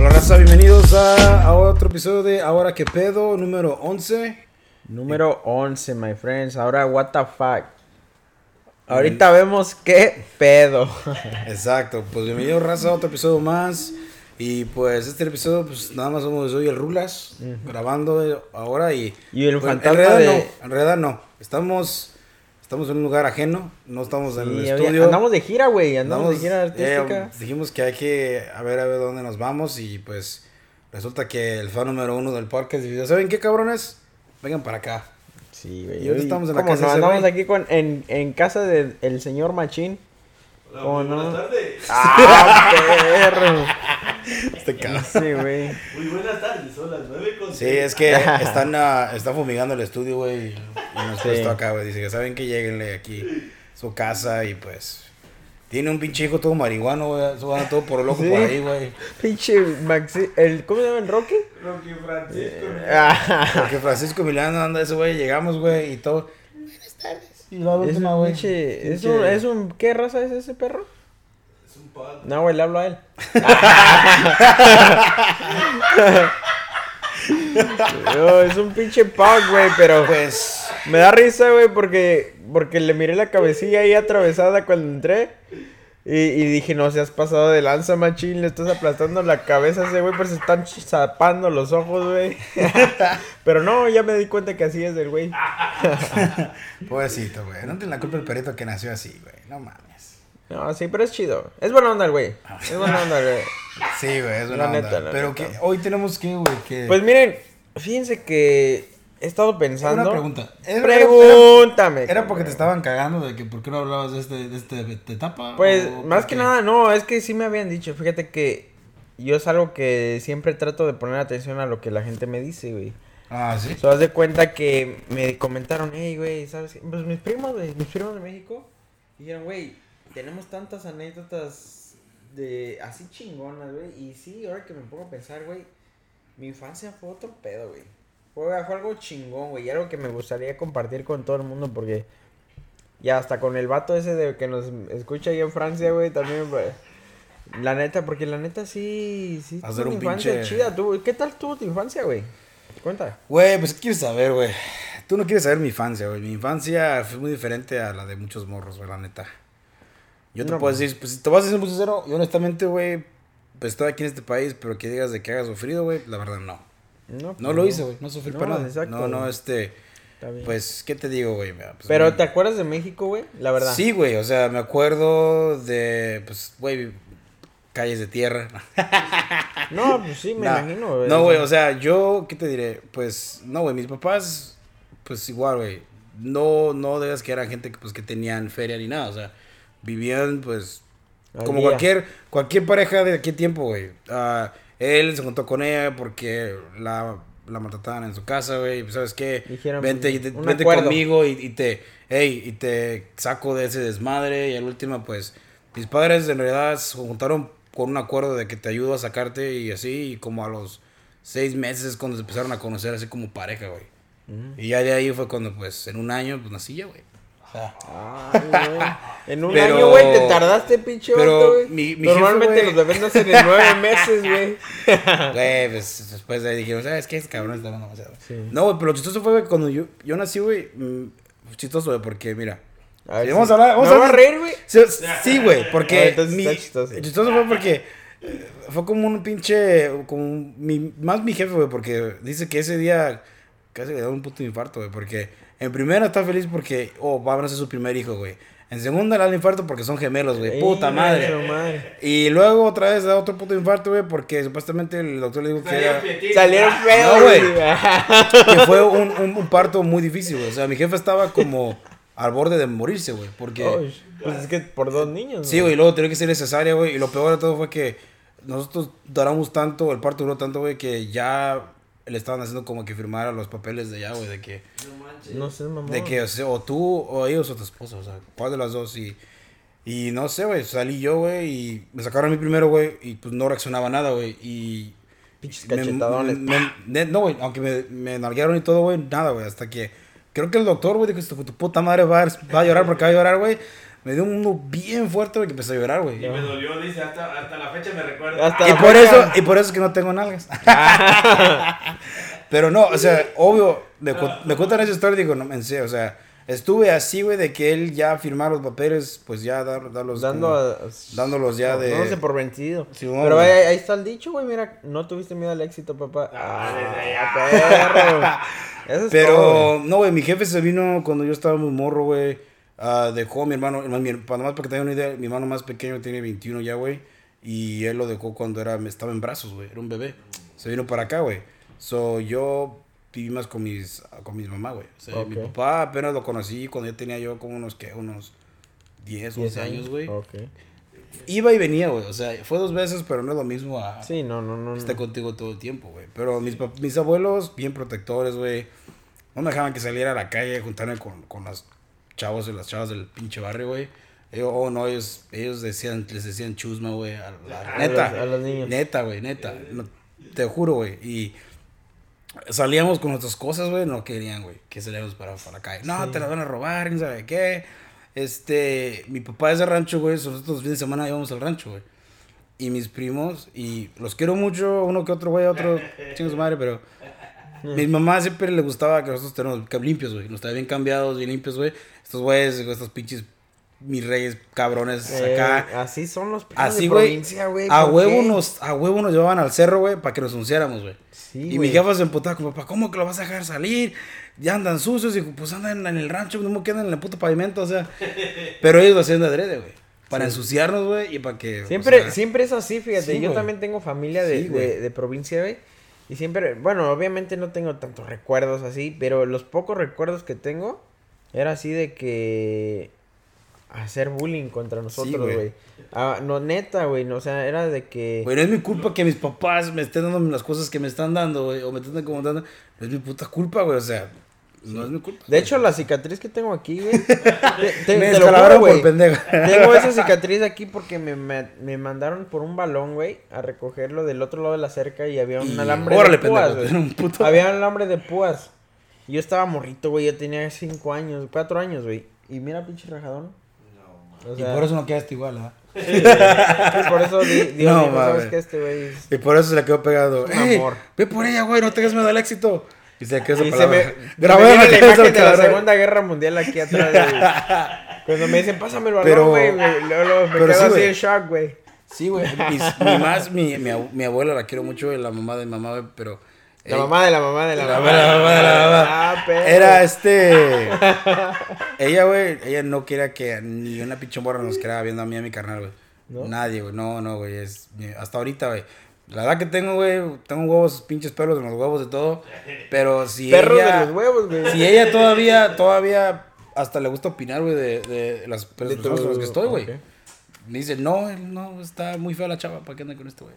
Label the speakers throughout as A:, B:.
A: Hola raza, bienvenidos a, a otro episodio de Ahora que pedo, número 11.
B: Número 11, my friends. Ahora, what the fuck. Ahorita vemos qué pedo.
A: Exacto, pues bienvenidos raza a otro episodio más. Y pues este episodio, pues nada más somos yo y el Rulas grabando ahora y...
B: Y el
A: pues,
B: fantasma
A: en realidad
B: de-
A: no, en realidad no. Estamos, estamos en un lugar ajeno, no estamos en el estudio.
B: andamos de gira, güey. Andamos, de gira
A: eh,
B: artística.
A: dijimos que hay que a ver a ver dónde nos vamos y pues resulta que el fan número uno del podcast dijo, ¿saben qué cabrones? Vengan para acá.
B: sí, güey.
A: y ahorita estamos en la
B: ¿Cómo
A: casa
B: no?
A: de
B: Andamos aquí con, en, en casa del señor Machín.
C: Hola,
B: ¿Cómo
C: muy
B: no?
C: buenas tardes.
B: ¡Ah, perro!
A: Este cabrón.
B: Sí, güey.
C: Muy buenas tardes, son las 9 con
A: Sí, es que están, ah, están fumigando el estudio, güey. Y nos
B: Sí.
A: acá, güey. Dice que saben que lleguenle aquí su casa y pues. Tiene un pinche hijo todo marihuano, güey. Eso van todo por loco
B: Sí.
A: por ahí, güey.
B: Pinche Maxi... El, ¿Cómo se llama el Rocky?
C: Rocky Francisco.
B: Ah,
A: Porque Francisco Milano anda ese güey. Llegamos, güey, y todo. Buenas tardes. Y la
B: es
A: última,
B: un
A: güey.
B: pinche... Es un, es un... ¿Qué raza es ese perro?
C: Es un pug.
B: No, güey, le hablo a él. No, es un pinche pug, güey, pero
A: Pues.
B: me da risa, güey, porque, porque le miré la cabecilla ahí atravesada cuando entré. Y, y dije, no seas pasado de lanza, machín, le estás aplastando la cabeza a ese güey, pues se están zapando los ojos, güey. pero no, ya me di cuenta que así es el güey.
A: Pobrecito, güey. No tiene la culpa el perrito que nació así, güey. No mames.
B: No, sí, pero es chido. Es buena onda el güey. Es buena onda, güey.
A: Sí, güey, es una
B: La
A: onda.
B: neta, la
A: Pero
B: neta.
A: que hoy tenemos que, güey, que.
B: Pues miren, fíjense que he estado pensando.
A: Una pregunta. Era-
B: Pregúntame.
A: ¿Era porque te estaban cagando de que por qué no hablabas de este, de este de esta etapa?
B: Pues,
A: ¿O
B: más que
A: qué?
B: nada, no, es que sí me habían dicho, fíjate que yo es algo que siempre trato de poner atención a lo que la gente me dice, güey.
A: Ah, sí.
B: So, haz de cuenta que me comentaron, hey, güey, ¿sabes? qué? Pues mis primos, güey, mis primos de México, dijeron, güey, tenemos tantas anécdotas de así chingonas, güey. Y sí, ahora que me pongo a pensar, güey, mi infancia fue otro pedo, güey. Fue, fue algo chingón, güey, y algo que me gustaría compartir con todo el mundo porque ya hasta con el vato ese de que nos escucha ahí en Francia, güey, también. La neta, porque la neta sí, sí,
A: Hacer un
B: infancia
A: pinche-
B: chida. ¿Tú, ¿Qué tal tuvo tu infancia, güey? Cuenta.
A: Güey, pues ¿qué quieres saber, güey? Tú no quieres saber mi infancia, güey. Mi infancia fue muy diferente a la de muchos morros, güey, la neta. Yo te
B: No,
A: puedo
B: pues.
A: decir, pues si te vas a decir muy sincero, y honestamente, güey, pues estoy aquí en este país, pero que digas de que hagas sufrido, güey, la verdad no.
B: No,
A: No
B: pues,
A: lo hice, güey, no sufrí
B: No,
A: para nada.
B: exacto,
A: no, no, este,
B: Está bien.
A: pues, ¿qué te digo, güey? Pues,
B: Pero
A: güey,
B: ¿te acuerdas de México, güey? La verdad.
A: Sí, güey, o sea, me acuerdo de, pues, güey, calles de tierra.
B: No, pues sí, me
A: Nah.
B: imagino, güey.
A: No, güey, o sea, yo, ¿qué te diré? Pues, no, güey, mis papás, pues igual, güey. No, no digas que eran gente que, pues, que tenían feria ni nada, o sea, vivían, pues,
B: Al
A: como
B: día.
A: cualquier, cualquier pareja de qué tiempo, güey. Ah, él se juntó con ella porque la, la maltrataban en su casa, güey. Pues, ¿sabes qué?
B: Dijeron,
A: vente vente conmigo y, y te, hey, y te saco de ese desmadre. Y al último, pues, mis padres en realidad se juntaron con un acuerdo de que te ayudo a sacarte y así. Y como a los seis meses es cuando se empezaron a conocer así como pareja, güey.
B: Mm.
A: Y ya de ahí fue cuando, pues, en un año, pues, nací ya, güey.
B: Ay, güey. En un
A: Pero-
B: año, güey, te tardaste, pinche
A: pero
B: vato, güey.
A: mi- mi
B: Normalmente
A: jefe, güey.
B: los nacen en nueve meses, güey.
A: Güey, pues después de ahí dijeron, ¿sabes qué? Este cabrón está demasiado.
B: Sí.
A: No, güey, pero lo chistoso fue güey, cuando yo, yo nací, güey. mm, chistoso, güey, porque mira.
B: A ver,
A: Sí, vamos a hablar. Vamos
B: ¿Me
A: a
B: reír, güey?
A: Sí, güey,
B: Ah,
A: porque.
B: entonces
A: mi-
B: está chistoso.
A: chistoso fue porque. eh, Fue como un pinche. Como mi, más mi jefe, güey, porque dice que ese día casi le da un puto infarto, güey. Porque en primera está feliz porque. Oh, va a nacer su primer hijo, güey. En segunda le da el infarto porque son gemelos, güey. Puta
B: Ey,
A: madre. Y luego otra vez da otro puto infarto, güey, porque supuestamente el doctor le dijo que era.
B: Salieron feos,
A: No, güey. que fue un, un, un parto muy difícil, güey. O sea, mi jefe estaba como al borde de morirse, güey. Porque.
B: Pues es que por dos niños,
A: Sí, güey, y luego tenía que ser cesárea, güey. Y lo peor de todo fue que nosotros duramos tanto, el parto duró tanto, güey, que ya le estaban haciendo como que firmara los papeles de allá, güey, de que,
C: No manches.
B: No sé, mamá.
A: de que o, sea, o tú o ellos o tu esposa, o sea, cuál de las dos. Y, y no sé, güey, salí yo, güey, y me sacaron a mí primero, güey, y pues no reaccionaba nada, güey. Y
B: Pinches cachetadones.
A: no, güey, aunque me, me nalguearon y todo, güey, nada, güey, hasta que creo que el doctor, güey, dijo, "Hijo de tu puta madre va a, va a llorar porque va a llorar, güey. Me dio uno bien fuerte, güey, que empecé a llorar, güey.
C: Y me dolió, dice, hasta, hasta la fecha me recuerda.
B: Hasta-
A: Y por eso, y por eso es que no tengo nalgas. Pero no, o sea, obvio, me, cu- me cuentan esa historia y digo, no, en serio, o sea, estuve así, güey, de que él ya firmara los papeles, pues ya dar, darlos.
B: Dando
A: como-
B: a-
A: dándolos ya de-
B: No sé por vencido.
A: Sí,
B: Pero ahí, ahí está el dicho, güey. Mira, no tuviste miedo al éxito, papá.
C: Ah,
B: Ah, perro. Eso es todo,
A: Pero,
B: güey.
A: no, güey, mi jefe se vino cuando yo estaba muy morro, güey. Ah, dejó a mi hermano, mi, para más para que tengan una idea, mi hermano más pequeño tiene 21 ya, güey. Y él lo dejó cuando era, estaba en brazos, güey. Era un bebé. Se vino para acá, güey. So, yo viví más con mis, con mis mamá, güey. O sea, mi
B: Ok.
A: papá apenas lo conocí cuando yo tenía yo como unos, ¿qué? Unos 10, 11
B: Diez
A: años, güey.
B: Ok.
A: Iba y venía, güey. O sea, fue dos veces, pero no es lo mismo a
B: Sí, no, no, no.
A: estar
B: no.
A: contigo todo el tiempo, güey. Pero mis, mis abuelos, bien protectores, güey. No me dejaban que saliera a la calle juntarme con, con los chavos y las chavas del pinche barrio, güey. Oh, no, ellos, ellos decían, les decían chusma, güey. a la-
B: A
A: Neta,
B: los- a los niños.
A: neta, güey, neta. No, te juro, güey. Y salíamos con nuestras cosas, güey. No querían, güey, que saliéramos para, para la calle. No,
B: Sí.
A: te las van a robar, quién sabe qué. Este, mi papá es de rancho, güey. Nosotros los fines de semana íbamos al rancho, güey. Y mis primos, y los quiero mucho, uno que otro, güey, otro, chingo su madre, pero. Mi mamá siempre le gustaba que nosotros tenemos limpios, güey. Nos estaban bien cambiados, bien limpios, güey. Estos güeyes, estos pinches, mis reyes cabrones
B: Eh,
A: acá.
B: así son los primos
A: Así,
B: de provincia, güey.
A: A
B: ¿por
A: huevo
B: qué?
A: nos, a huevo nos llevaban al cerro, güey, para que nos unciáramos, güey.
B: Sí,
A: y
B: güey.
A: mi jefa se emputaba con papá, ¿cómo que lo vas a dejar salir? Ya andan sucios y pues andan en el rancho, no quedan en el puto pavimento, o sea. Pero ellos lo hacían de adrede, güey. Para ensuciarnos, güey, y para que. o
B: Siempre,
A: sea,
B: siempre es así, fíjate.
A: Sí,
B: yo también tengo familia de, de provincia, güey. Y siempre, bueno, obviamente no tengo tantos recuerdos así, pero los pocos recuerdos que tengo era así de que hacer bullying contra nosotros,
A: güey.
B: Ah, no, neta, güey, no, o sea, era de que...
A: Güey, no es mi culpa que mis papás me estén dando las cosas que me están dando, güey, o me estén acomodando. No es mi puta culpa, güey, o sea, no es mi culpa.
B: De hecho, la cicatriz que tengo aquí, güey. te, te-
A: me
B: te lo juro,
A: por
B: güey.
A: pendejo.
B: Tengo esa cicatriz aquí porque me, me, me mandaron por un balón, güey, a recogerlo del otro lado de la cerca y había un
A: Y-
B: alambre
A: órale,
B: de púas,
A: pendejo,
B: güey.
A: era un puto-
B: Había un alambre de púas. Yo estaba morrito, güey, yo tenía cinco años, cuatro años, güey. Y mira, pinche rajadón. O
A: Y por eso no quedaste igual, ¿ah?
B: por eso di- Dios
A: No,
B: ¿sabes
A: mames.
B: qué? Este güey es-
A: Y por eso se le quedó pegado.
B: Amor.
A: Ve por ella, güey, no tengas miedo al éxito. Y se quedó esa
B: me,
A: palabra.
B: se me
A: Grabé
B: la imagen de la. Segunda Guerra Mundial aquí atrás, güey. Cuando me dicen, pásame el balón,
A: Pero-
B: güey, luego, me
A: pero
B: quedo
A: sí,
B: así
A: güey.
B: en shock, güey.
A: Sí, güey. Mi, más, mi, mi, abu- mi abuela la quiero mucho, la mamá de mi mamá, güey, pero.
B: La
A: ey,
B: mamá de la mamá de la,
A: La
B: mamá.
A: mamá de la mamá de la mamá.
B: Ah.
A: Era este. ella, güey, ella no quería que ni una pinche morra nos quedara viendo a mí y a mi carnal, güey.
B: ¿No?
A: Nadie, güey. No, no, güey. Hasta ahorita, güey. La edad que tengo, güey, tengo huevos, pinches pelos en los huevos de todo. Pero si
B: Perros
A: ella.
B: de los huevos, güey.
A: Si ella todavía, todavía, hasta le gusta opinar, güey, de, de las
B: De
A: personas con las que estoy, güey. Me dice, no, él no, está muy fea la chava, ¿para qué anda con este güey?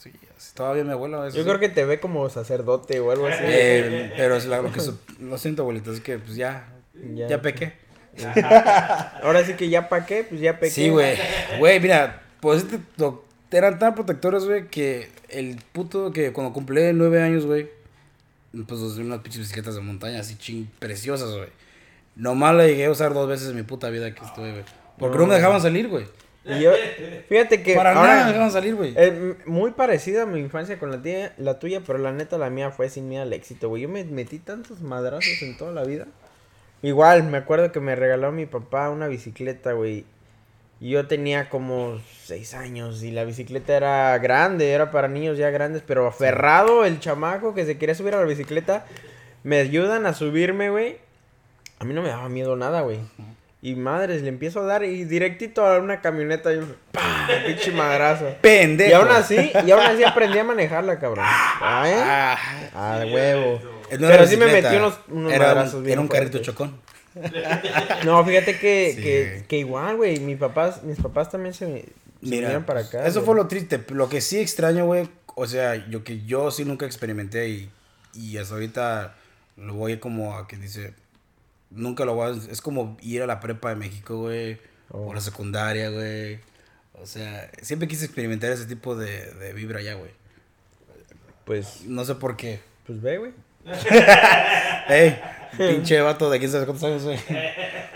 A: Sí, así, todavía mi abuela. eso
B: Yo
A: sí.
B: creo que te ve como sacerdote o algo así.
A: Eh, pero es la- lo que su- lo siento, abuelita, es que pues ya,
B: Ya.
A: ya, pequé.
B: Ahora sí que ya pa' qué, pues ya pequé.
A: Sí, güey. Güey, mira, pues este, eran tan protectores, güey, que el puto que cuando cumplí nueve años, güey, pues usé unas pinches bicicletas de montaña así ching preciosas, güey. Nomás la llegué a usar dos veces en mi puta vida que estuve, güey. Porque no, me dejaban salir, güey.
B: Y yo, fíjate que
A: Para
B: ahora,
A: nada me dejaban salir, güey.
B: eh, muy parecida a mi infancia con la tía, la tuya, pero la neta la mía fue sin miedo al éxito, güey. Yo me metí tantos madrazos en toda la vida. Igual, me acuerdo que me regaló mi papá una bicicleta, güey. Y yo tenía como seis años y la bicicleta era grande, era para niños ya grandes, pero aferrado el chamaco que se quería subir a la bicicleta, me ayudan a subirme, güey. A mí no me daba miedo nada, güey. Y madres, le empiezo a dar y directito a una camioneta y un ¡pah! pinche madrazo.
A: Pendejo.
B: Y aún así, y aún así aprendí a manejarla, cabrón. ¿Ah, eh?
A: Ah,
B: Ah, de huevo.
A: no
B: Pero sí me metí unos, unos
A: era,
B: madrazos
A: un,
B: bien
A: era un carrito chocón.
B: No, fíjate que,
A: Sí.
B: que, que igual, güey, mis papás, mis papás también se, se
A: Mira,
B: para acá.
A: Eso fue lo triste. Lo que sí extraño, güey, o sea, yo que yo sí nunca experimenté y, y hasta ahorita lo voy como a que dice, nunca lo voy a, es como ir a la prepa de México, güey,
B: Oh.
A: o la secundaria, güey. O sea, siempre quise experimentar ese tipo de, de vibra allá, güey.
B: Pues,
A: No sé por qué.
B: pues ve, güey.
A: Ey, pinche vato de quién sabe cuántos años, güey.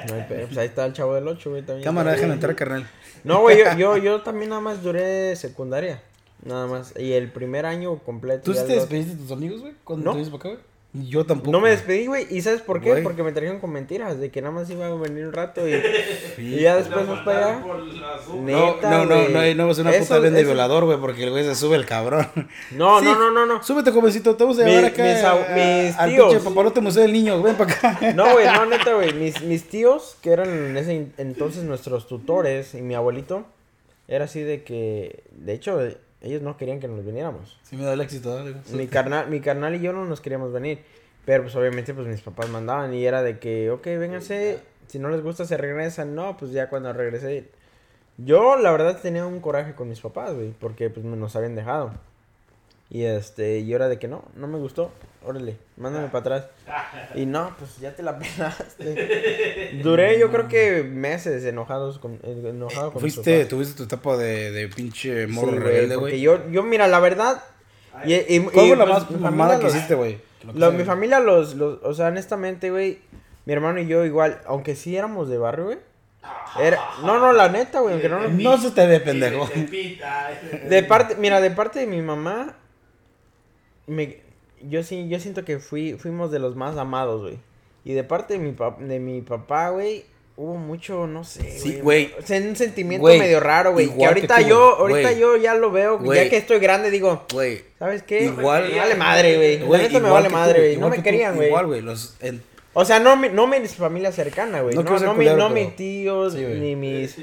B: No hay pedo, pues ahí está el chavo del 8, güey. También
A: Cámara, déjame entrar, carnal.
B: No, güey, yo, yo, yo también nada más duré secundaria. Nada más. Y el primer año completo.
A: ¿Tú sí te despediste de tus amigos, güey? Cuando
B: No.
A: te vienes para acá, güey? Yo tampoco.
B: No me despedí, güey. ¿Y sabes por qué? Porque me trajeron con mentiras. De que nada más iba a venir un rato y,
A: Sí.
B: y ya después vas para allá.
A: No, no, no, no, no, no, es una
B: Eso-
A: puta vende
B: eso-
A: violador, güey, porque el güey se sube el cabrón.
B: No,
A: Sí.
B: no, no, no, no.
A: Súbete, jovencito, te vamos a llevar acá
B: mis
A: a-
B: mis
A: al
B: tíos.
A: pinche papalote museo del niño, ven para acá.
B: No, güey, no, neta, güey. Mis, mis tíos, que eran en ese entonces nuestros tutores, y mi abuelito, era así de que, de hecho, ellos no querían que nos viniéramos.
A: Sí me da el éxito, güey.
B: Mi carnal, mi carnal y yo no nos queríamos venir. Pero pues obviamente pues mis papás mandaban y era de que, ok, vénganse, si no les gusta se regresan. No, pues ya cuando regresé. Yo la verdad tenía un coraje con mis papás, güey, porque pues me nos habían dejado. Y este, y era de que no, no me gustó. Órale, mándame para atrás. Y no, pues ya te la pelaste. Duré yo creo que meses enojados con, eh, enojado con
A: Fuiste, tuviste tu etapa de, de pinche
B: Sí,
A: morro
B: güey,
A: rebelde, güey.
B: yo, yo, mira, la verdad... Y, y-
A: ¿Cuál
B: y,
A: fue la
B: pues,
A: más mamada que hiciste, güey?
B: Mi familia los, los, o sea, honestamente, güey, mi hermano y yo igual, aunque sí éramos de barrio, güey. Era, no, no, la neta, güey, aunque no, no-
A: No se te ve, pendejo.
C: De
B: parte, mira, de parte de mi mamá, me, yo sí, yo siento que fui, fuimos de los más amados, güey. Y de parte de mi, pap- de mi papá, güey, hubo mucho, no sé,
A: Sí, güey.
B: O sea, un sentimiento
A: Güey,
B: medio raro, güey. Que
A: igual que
B: ahorita
A: tú,
B: yo,
A: güey.
B: ahorita yo ya lo veo,
A: Güey.
B: ya que estoy grande, digo,
A: Güey,
B: ¿sabes qué?
A: Igual-
B: Me vale madre, güey. La neta me
A: igual
B: vale
A: que
B: madre, güey. No
A: igual
B: me
A: tú,
B: querían, güey.
A: Igual, güey, los... en-
B: O sea, no mi, no mi familia cercana, güey.
A: No
B: No, mi, no
A: pero-
B: mis tíos,
A: Sí,
B: ni mis,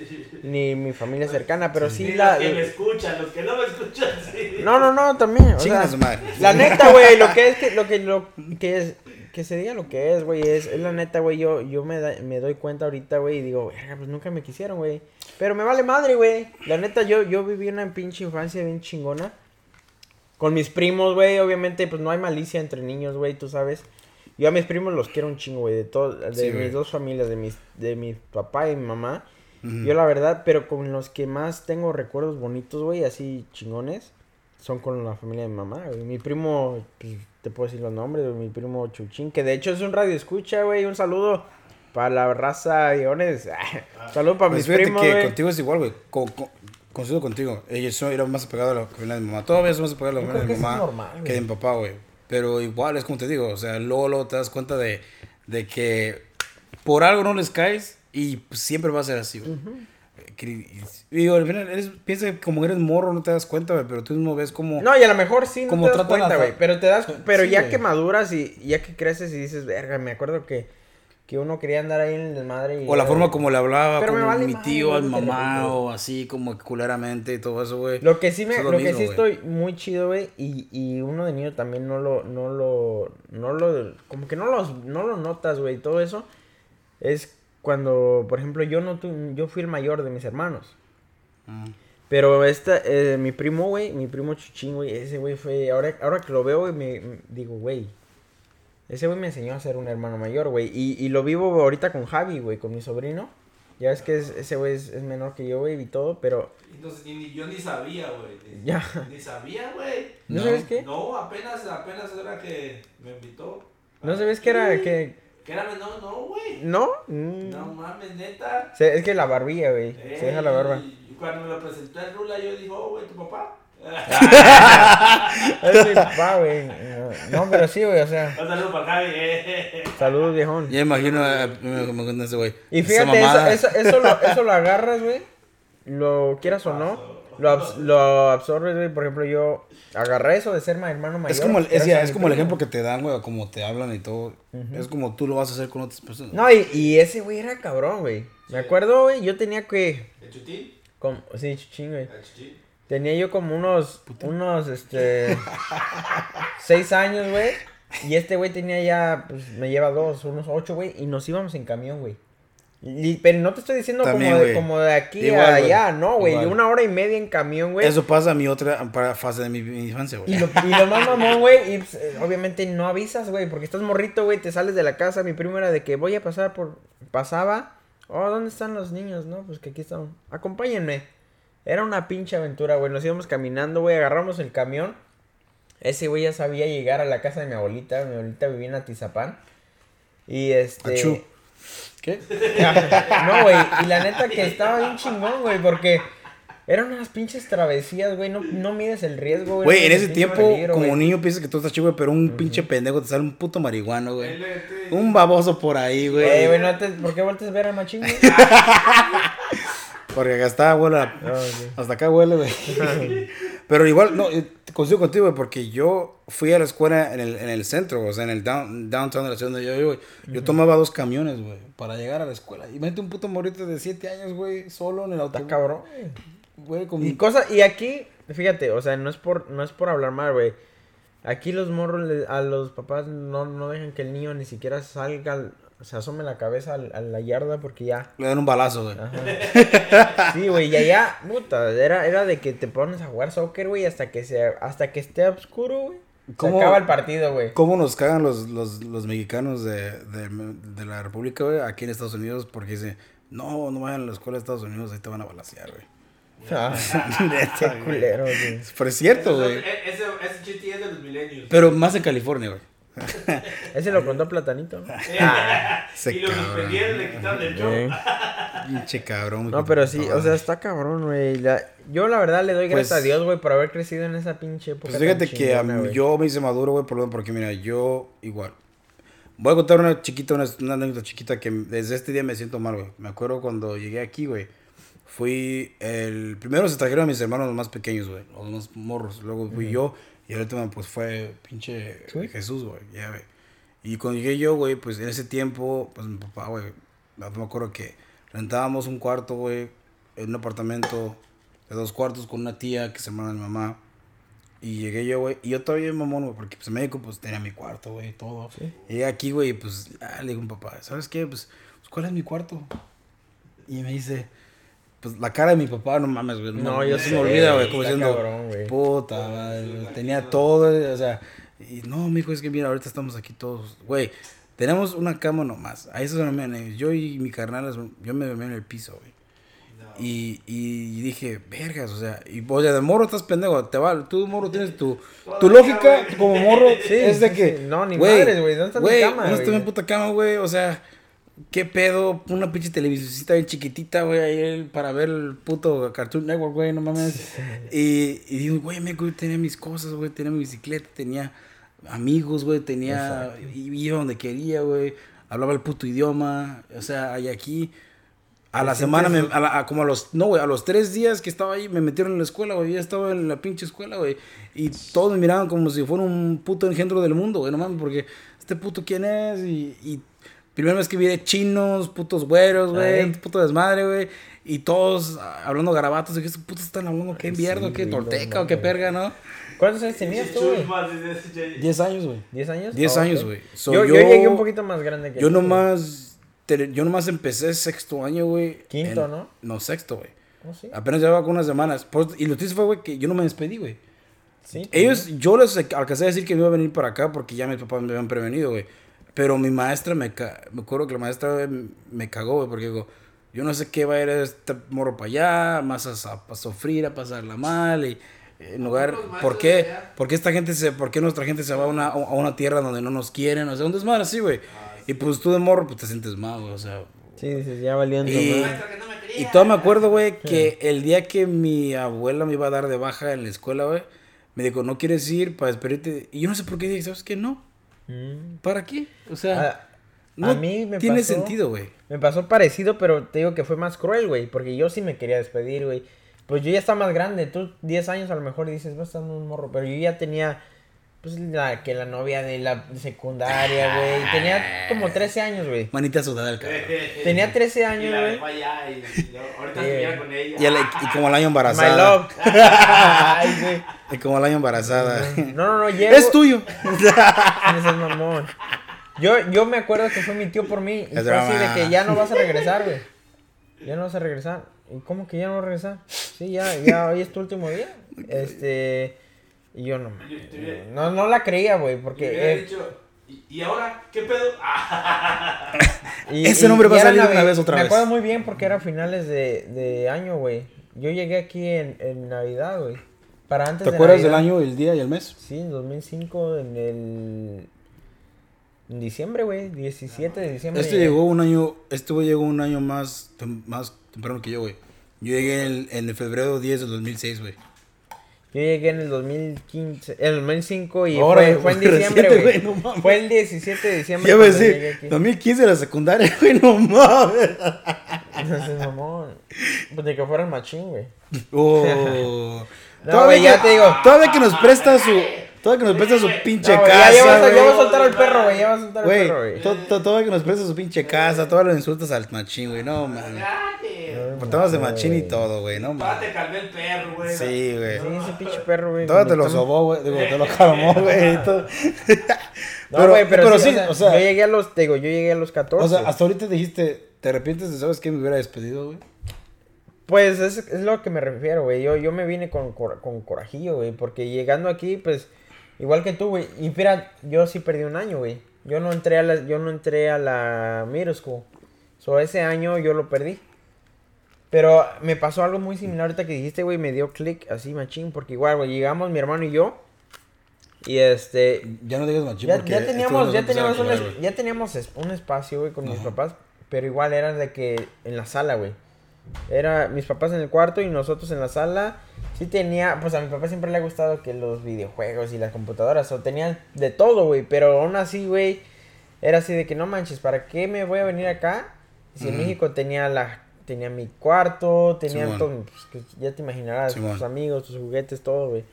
B: ni mi familia cercana, pero sí la...
C: los que me escuchan, los que no me escuchan, sí.
B: No, no, no, también. O
A: Chinga
B: sea,
A: su madre.
B: la neta, güey, lo que es que, lo que, lo que es, que se diga lo que es, güey, es, es la neta, güey, yo, yo me, da- me doy cuenta ahorita, güey, y digo, "Verga, pues nunca me quisieron, güey. Pero me vale madre, güey. La neta, yo, yo viví una pinche infancia bien chingona. Con mis primos, güey, obviamente, pues no hay malicia entre niños, güey, tú sabes. Yo a mis primos los quiero un chingo, güey, de todo, de
A: Sí, güey.
B: mis dos familias, de mis, de mi papá y mi mamá. Yo la verdad, pero con los que más tengo recuerdos bonitos, güey, así chingones, son con la familia de mi mamá, güey. Mi primo, pues, te puedo decir los nombres, güey, mi primo Chuchín, que de hecho es un radio escucha, güey, un saludo para la raza guiones. saludo para
A: Pues
B: mis primos,
A: que
B: güey.
A: contigo es igual, güey. Con, con- coincido contigo. Ellos son, eran más apegados a la familia de mi mamá. Todavía son más apegados a la familia de mi mamá
B: normal,
A: que de mi papá, güey. Pero igual es como te digo, o sea, luego, luego te das cuenta de, de que por algo no les caes y siempre va a ser así, güey. Digo, al final, eres, piensa que como eres morro no te das cuenta, güey, pero tú mismo ves como...
B: No, y a lo mejor sí no
A: Como
B: te das cuenta, güey. Pero te das, pero
A: Sí,
B: ya que maduras y ya que creces y dices, verga, me acuerdo que, que uno quería andar ahí en el desmadre y...
A: O la forma como le hablaba
B: Pero me
A: como
B: vale
A: mi tío a
B: güey,
A: mi
B: te
A: mamá o así como culeramente y todo eso, güey.
B: Lo que sí me,
A: es
B: lo,
A: lo
B: que sí estoy muy chido, güey, y, y uno de niño también no lo, no lo, no lo, como que no los, no lo notas, güey, todo eso, es cuando, por ejemplo, yo no tu, yo fui el mayor de mis hermanos,
A: Mm.
B: pero esta, eh, mi primo, güey, mi primo Chuchín, güey, ese güey fue, ahora, ahora que lo veo, güey, me- digo, güey, ese güey me enseñó a ser un hermano mayor, güey, y, y lo vivo ahorita con Javi, güey, con mi sobrino, ya es que es- ese güey es, es menor que yo, güey, y todo, pero,
C: Entonces, ni, yo ni sabía, güey. Ni,
B: Ya.
C: Ni sabía, güey.
B: ¿no,
A: No.
B: sabes qué?
C: No, apenas, apenas era que me invitó.
B: ¿No sabes qué era? que
C: Que era menor, no, güey.
B: ¿No? Mm.
C: No mames, neta.
B: Se- es que la barbilla, güey. Se deja la barba.
C: Y cuando me lo presentó el Rula, yo dije, oh, güey, tu papá.
B: Güey. No, pero sí, güey, o sea.
C: Un saludo para Javi.
B: Saludos, viejón.
A: Ya imagino, eh, me me imagino ese güey.
B: Y fíjate, eso, eso, eso, lo, eso lo agarras, güey. Lo quieras o no. Lo, abs- lo absorbes, güey. Por ejemplo, yo agarré eso de ser mi hermano mayor.
A: Es como, el- es, ya, es como ejemplo que te dan, güey, como te hablan y todo. Es como tú lo vas a hacer con otras personas.
B: No, y, y ese güey era cabrón, güey. Me acuerdo, güey, yo tenía que.
C: ¿El chutín?
B: Como, sí, chuchín, güey.
C: El chutín.
B: Tenía yo como unos, unos, este, seis años, güey. Y este güey tenía ya, pues, me lleva dos, unos ocho, güey. Y nos íbamos en camión, güey. Y- pero no te estoy diciendo
A: También,
B: como, de, como de aquí
A: Igual,
B: a allá, no, güey. Una hora y media en camión, güey.
A: Eso pasa a mi otra para fase de mi, mi infancia, güey.
B: Y lo, y lo más mamón, güey, y pues, eh, obviamente no avisas, güey, porque estás morrito, güey, te sales de la casa. Mi primo era de que voy a pasar por. Pasaba. Oh, ¿dónde están los niños? No, pues que aquí están. Acompáñenme. Era una pinche aventura, güey. Nos íbamos caminando, güey, agarramos el camión. Ese güey ya sabía llegar a la casa de mi abuelita. Mi abuelita vivía en Atizapán. Y este.
A: Achú. ¿Qué?
B: no, güey. Y la neta que estaba bien chingón, güey. Porque eran unas pinches travesías, güey. No, no mides el riesgo, güey.
A: Güey, en ese tiempo,
B: peligro,
A: como
B: güey.
A: niño piensas que tú estás chido, güey, pero un pinche pendejo te sale un puto marihuano, güey. Un baboso por ahí,
B: Güey,
A: güey.
B: güey, no te... ¿por qué vueltes a ver al machín, güey?
A: Porque acá está, huele. a-
B: No, sí.
A: Hasta acá huele, güey. Pero igual, no, eh, coincido contigo, güey, porque yo fui a la escuela en el, en el centro, o sea, en el down- downtown de la ciudad donde yo vivo, güey. Yo tomaba dos camiones, güey, para llegar a la escuela. Y mete un puto morrito de 7 años, güey, solo en el
B: Está
A: autobús.
B: cabrón, güey.
A: Con
B: Y cosa, y aquí, fíjate, o sea, no es por, no es por hablar mal, güey. Aquí los morros, a los papás no, no dejan que el niño ni siquiera salga, al- se asome la cabeza al- a, la yarda porque ya.
A: Le dan un balazo, güey.
B: Ajá. Sí, güey, y allá, puta, era, era de que te pones a jugar soccer, güey, hasta que se, hasta que esté oscuro, güey. Se
A: ¿Cómo-
B: acaba el partido, güey.
A: ¿Cómo nos cagan los, los, los mexicanos de, de, de la República, güey, aquí en Estados Unidos? Porque dicen, no, no vayan a la escuela de Estados Unidos, ahí te van a balasear, güey.
B: Ah,
A: Neta,
B: culero, güey.
A: Pero es cierto, güey.
C: e- Ese, ese chiste es de los milenios.
A: Pero más en California, güey.
B: Ese lo contó Platanito, ¿no?
A: Ese
C: y lo
A: cabrón.
C: suspendieron, le quitaron el show.
A: Pinche cabrón.
B: No, pero sí, o sea, está cabrón, güey. La- Yo la verdad le doy gracias
A: Pues-
B: a Dios, güey, por haber crecido en esa pinche época.
A: Pues fíjate
B: tan
A: que a
B: chingona,
A: mí-
B: güey.
A: yo me hice maduro, güey, por lo porque mira, yo igual. Voy a contar una chiquita, una, una anécdota chiquita que desde este día me siento mal, güey. Me acuerdo cuando llegué aquí, güey. Fui el... Primero se trajeron a mis hermanos los más pequeños, güey. Los más morros. Luego fui yo. Y el último, pues, fue pinche
B: Sí.
A: Jesús, güey. Ya, güey. Y cuando llegué yo, güey, pues, en ese tiempo, pues, mi papá, güey. Me acuerdo que rentábamos un cuarto, güey. En un apartamento de dos cuartos con una tía que se llama mi mamá. Y llegué yo, güey. Y yo todavía mamón, güey, porque pues en México pues tenía mi cuarto, güey, todo.
B: Sí.
A: Y llegué aquí, güey, y pues ah, le digo a mi papá, ¿sabes qué? Pues, pues, ¿cuál es mi cuarto? Y me dice, pues la cara de mi papá, no mames, güey.
B: No, yo
A: se me olvida, güey, como
B: está
A: diciendo,
B: cabrón, güey.
A: puta, madre, güey, tenía todo, o sea. Y no, mijo, es que mira, ahorita estamos aquí todos, güey. Tenemos una cama nomás. Ahí se dormían. Yo y mi carnal, yo me dormía en el piso, güey. Y, y dije, vergas, o sea, y o sea, de morro estás pendejo, te va, tú morro tienes tu, tu lógica como morro
B: Sí,
A: es de que.
B: No, ni madres, güey, ¿dónde está mi
A: güey,
B: cama,
A: ¿Dónde está
B: güey?
A: mi puta cama, güey? O sea, ¿qué pedo? Una pinche televisorcita bien chiquitita, güey, ahí para ver el puto Cartoon Network, güey, no mames. Y, y digo, güey, me güey, tenía mis cosas, güey, tenía mi bicicleta, tenía amigos, güey, tenía, iba donde quería, güey, hablaba el puto idioma, o sea, hay aquí... A la semana, me, a la- a como a los, no, güey, a los tres días que estaba ahí, me metieron en la escuela, güey, ya estaba en la pinche escuela, güey, y todos me miraban como si fuera un puto engendro del mundo, güey, no mames, porque este puto quién es, y, y primera vez que vi de chinos, putos güeros, güey, puto desmadre, güey, y todos hablando garabatos, y que estos putos están hablando, qué invierno,
B: Sí,
A: qué
B: no
A: o qué perga, ¿no?
B: ¿Cuántos años tenías tú, güey?
C: Chusmas, dice ese Jay.
A: Diez años, güey.
B: ¿10 años?
A: Diez
B: Ah,
A: años, güey. So,
B: yo, yo
A: yo-
B: llegué un poquito más grande que
A: Yo
B: tú,
A: nomás, te- yo nomás empecé sexto año, güey.
B: Quinto,
A: en-
B: ¿no?
A: No, sexto, güey.
B: Oh, sí.
A: Apenas llevaba con unas semanas. Y lo triste fue, güey, que yo no me despedí, güey.
B: Sí,
A: Ellos, yo les alcancé a decir que me iba a venir para acá porque ya mis papás me habían prevenido, güey. Pero mi maestra me ca... Me acuerdo que la maestra me cagó, güey, porque digo, yo no sé qué va a ir este morro para allá, más a, a- a sufrir, a pasarla mal y en lugar, ¿por qué? ¿Por qué esta gente se, por qué nuestra gente se va a una, a una tierra donde no nos quieren? O sea, un desmadre así, güey. Y pues tú de morro, pues te sientes mal, güey, o sea,
B: Sí, dices, ya valiendo
A: Y- y todo me acuerdo, güey, que el día que mi abuela me iba a dar de baja en la escuela, güey, me dijo, ¿no quieres ir para despedirte? Y yo no sé por qué dije, ¿sabes qué? No.
B: Mm.
A: ¿Para qué? O sea,
B: A,
A: no
B: a mí me
A: tiene
B: pasó-
A: sentido, güey.
B: Me pasó parecido, pero te digo que fue más cruel, güey. Porque yo sí me quería despedir, güey. Pues yo ya estaba más grande. Tú 10 años a lo mejor dices, va a estar un morro. Pero yo ya tenía, pues, la, que la novia de la secundaria, güey. Tenía como 13 años, güey.
A: Manita sudada el cabrón.
B: Tenía 13
C: Y
B: años,
C: la
B: güey.
C: y, y luego ahorita
B: Sí.
C: se viera con ella.
A: Y, el- y como el año
B: My
A: embarazada.
B: love. Ay, güey.
A: Y como el año embarazada.
B: No, no, no, llego.
A: es tuyo.
B: No seas mamón. Yo, yo me acuerdo que fue mi tío por mí. Y
A: Es
B: fue así de que ya no vas a regresar, güey. Ya no vas a regresar. ¿Y cómo que ya no vas a regresar? Sí, ya, ya hoy es tu último día. Este. Y yo no,
C: Yo
B: no, no la creía, güey, porque. eh,
C: dicho, ¿y, y ahora qué pedo?
B: Y-
A: Ese
B: y-
A: nombre va a salir una vez otra
B: me
A: vez.
B: acuerdo muy bien porque era finales de, de año, güey. Yo llegué aquí en, en Navidad, güey. para antes
A: ¿Te
B: de
A: acuerdas del año, el día y el mes?
B: Sí, en 2005, en el... En diciembre, güey, 17 de diciembre.
A: Este llegó un año, este güey llegó un año más, más temprano que yo, güey. Yo llegué en, en el febrero 10 del 2006, güey.
B: Yo llegué en el 2015, en el 2005 y
A: Ahora,
B: fue, fue en diciembre, güey.
A: no
B: fue el 17 de diciembre.
A: Ya
B: llegué
A: sí,
B: aquí.
A: 2015 la secundaria, güey, no mames.
B: Seas mamón. Pues de que fuera el machín, güey.
A: Oh.
B: No, güey, ya
A: que-
B: te digo.
A: Todavía que nos presta su, todavía que nos presta su pinche
B: No,
A: casa,
B: ya, ya, vas a, ya vas a soltar al perro, güey. Ya vas a soltar al perro, güey.
A: to- to- todavía que nos presta su pinche casa, todavía lo insultas al machín, güey, no mames. Portamos de machín y todo, güey, no
C: Todavía te calvé el perro, güey.
A: Sí, güey.
B: Sí, ese pinche perro, güey.
A: Todavía te lo sobó, güey, digo, te lo calmó, güey.
B: No, güey, pero, sí,
A: sí, o sea,
B: yo llegué a los, te digo, yo llegué a los 14.
A: o sea, hasta ahorita dijiste, ¿te arrepientes de sabes que me hubiera despedido, güey?
B: Pues es, es lo que me refiero, güey. Yo, yo me vine con, cor- con corajillo, güey. Porque llegando aquí, pues, igual que tú, güey. Y mira, yo sí perdí un año, güey. Yo no entré a la, yo no entré a la middle school. So, ese año yo lo perdí. Pero me pasó algo muy similar ahorita que dijiste, güey. Me dio click así, machín. Porque igual, güey, llegamos mi hermano y yo. Y este,
A: Ya no digas machín
B: ya,
A: porque
B: ya
A: esto
B: teníamos, ya teníamos, un, es- ya teníamos un espacio, güey, con mis papás, pero igual era de que en la sala, güey. Era mis papás en el cuarto y nosotros en la sala. Sí tenía, pues a mi papá siempre le ha gustado que los videojuegos y las computadoras, o tenían de todo, güey, pero aún así, güey, era así de que no manches, ¿para qué me voy a venir acá? Si en. México tenía la tenía mi cuarto, tenía todo, pues, ya te imaginarás,
A: Simón.
B: tus amigos, tus juguetes, todo, güey.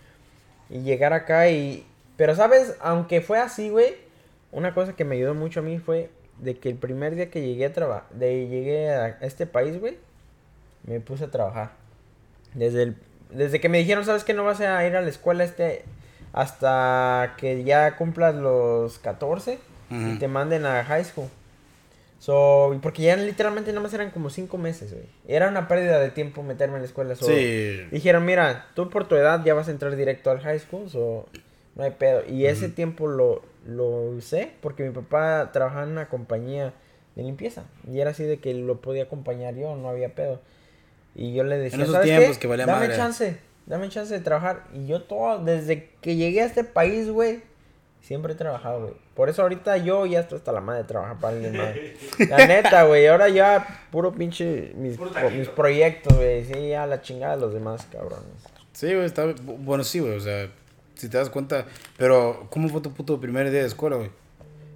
B: Y llegar acá y... Pero, ¿sabes? Aunque fue así, güey, una cosa que me ayudó mucho a mí fue de que el primer día que llegué a trabajar, de llegué a este país, güey, me puse a trabajar. Desde el, desde que me dijeron, ¿sabes que no vas a ir a la escuela este hasta que ya cumplas los 14 y
A: Ujú.
B: te manden a high school? So, porque ya literalmente nada más eran como 5 meses, güey. Era una pérdida de tiempo meterme en la escuela. So,
A: Sí.
B: Dijeron, mira, tú por tu edad ya vas a entrar directo al high school, so no hay pedo. Y ese tiempo lo, lo usé porque mi papá trabajaba en una compañía de limpieza. Y era así de que lo podía acompañar yo, no había pedo. Y yo le decía,
A: esos
B: ¿sabes
A: tiempos
B: qué?
A: que valía
B: dame
A: madre".
B: chance, dame chance de trabajar. Y yo todo, desde que llegué a este país, güey, siempre he trabajado, güey. Por eso ahorita yo ya estoy hasta la madre de trabajar para alguien más. La neta, güey, ahora ya puro pinche mis,
C: Puro
B: pro-
C: taquito.
B: mis proyectos, güey. Sí, ya la chingada de los demás, cabrones.
A: Sí, güey, está... Bueno, sí, güey, o sea, si te das cuenta... Pero, ¿cómo fue tu puto primer día de escuela, güey?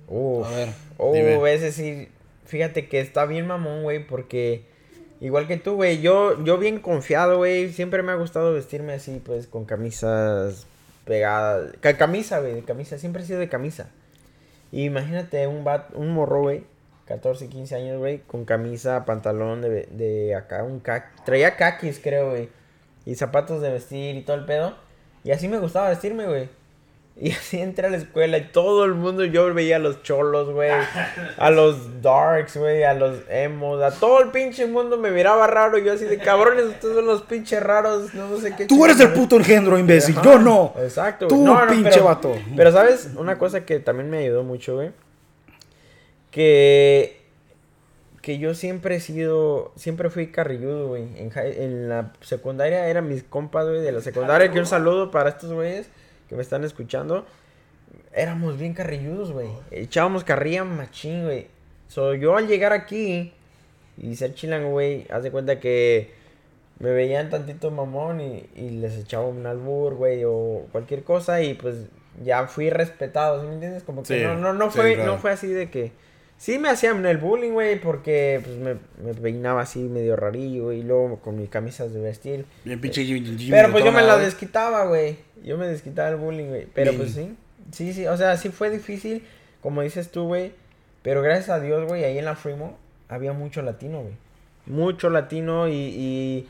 B: Uf.
A: A ver,
B: Oh,
A: dime.
B: ese sí. Fíjate que está bien mamón, güey, porque igual que tú, güey, yo, yo bien confiado, güey, siempre me ha gustado vestirme así, pues, con camisas pegadas. ca- Camisa, güey, de camisa, siempre he sido de camisa. Y imagínate un bat, un morro, güey, 14, 15 años, güey, con camisa, pantalón de, de acá, un ca traía kakis, creo, güey, y zapatos de vestir y todo el pedo. Y así me gustaba vestirme, güey. Y así entré a la escuela y todo el mundo, yo veía a los cholos, güey, a los darks, güey, a los emos, a todo el pinche mundo me miraba raro. Yo así de cabrones, ustedes son los pinches raros, no sé qué.
A: Tú eres el
B: chingados".
A: puto engendro, imbécil,
B: Ajá,
A: yo no.
B: Exacto,
A: Tú,
B: güey. No, no,
A: pinche
B: pero-
A: vato.
B: Pero, ¿sabes? Una cosa que también me ayudó mucho, güey. Que. Que yo siempre he sido. Siempre fui carrilludo, güey. En, en la secundaria eran mis compas, güey, de la secundaria. Que un saludo para estos güeyes que me están escuchando. Éramos bien carrilludos, güey. Echábamos carrilla machín, güey. So, yo al llegar aquí y ser chilango, güey, haz de cuenta que me veían tantito mamón y, y les echaba un albur, güey, o cualquier cosa y pues ya fui respetado, ¿sí me entiendes? Como que
A: Sí,
B: no, no, no
A: sí,
B: fue,
A: claro.
B: no fue así de que... Sí me hacían el bullying, güey, porque pues me, me peinaba así medio rarillo y luego con mis camisas de vestir.
A: Bien pinche Jimmy, Jimmy
B: Pero pues yo me la desquitaba, güey. Yo me desquitaba el bullying, güey. Pero
A: Bien.
B: pues sí. Sí, sí. O sea, sí fue difícil, como dices tú, güey. Pero gracias a Dios, güey, ahí en la Frimo había mucho latino, güey. Mucho latino y, y,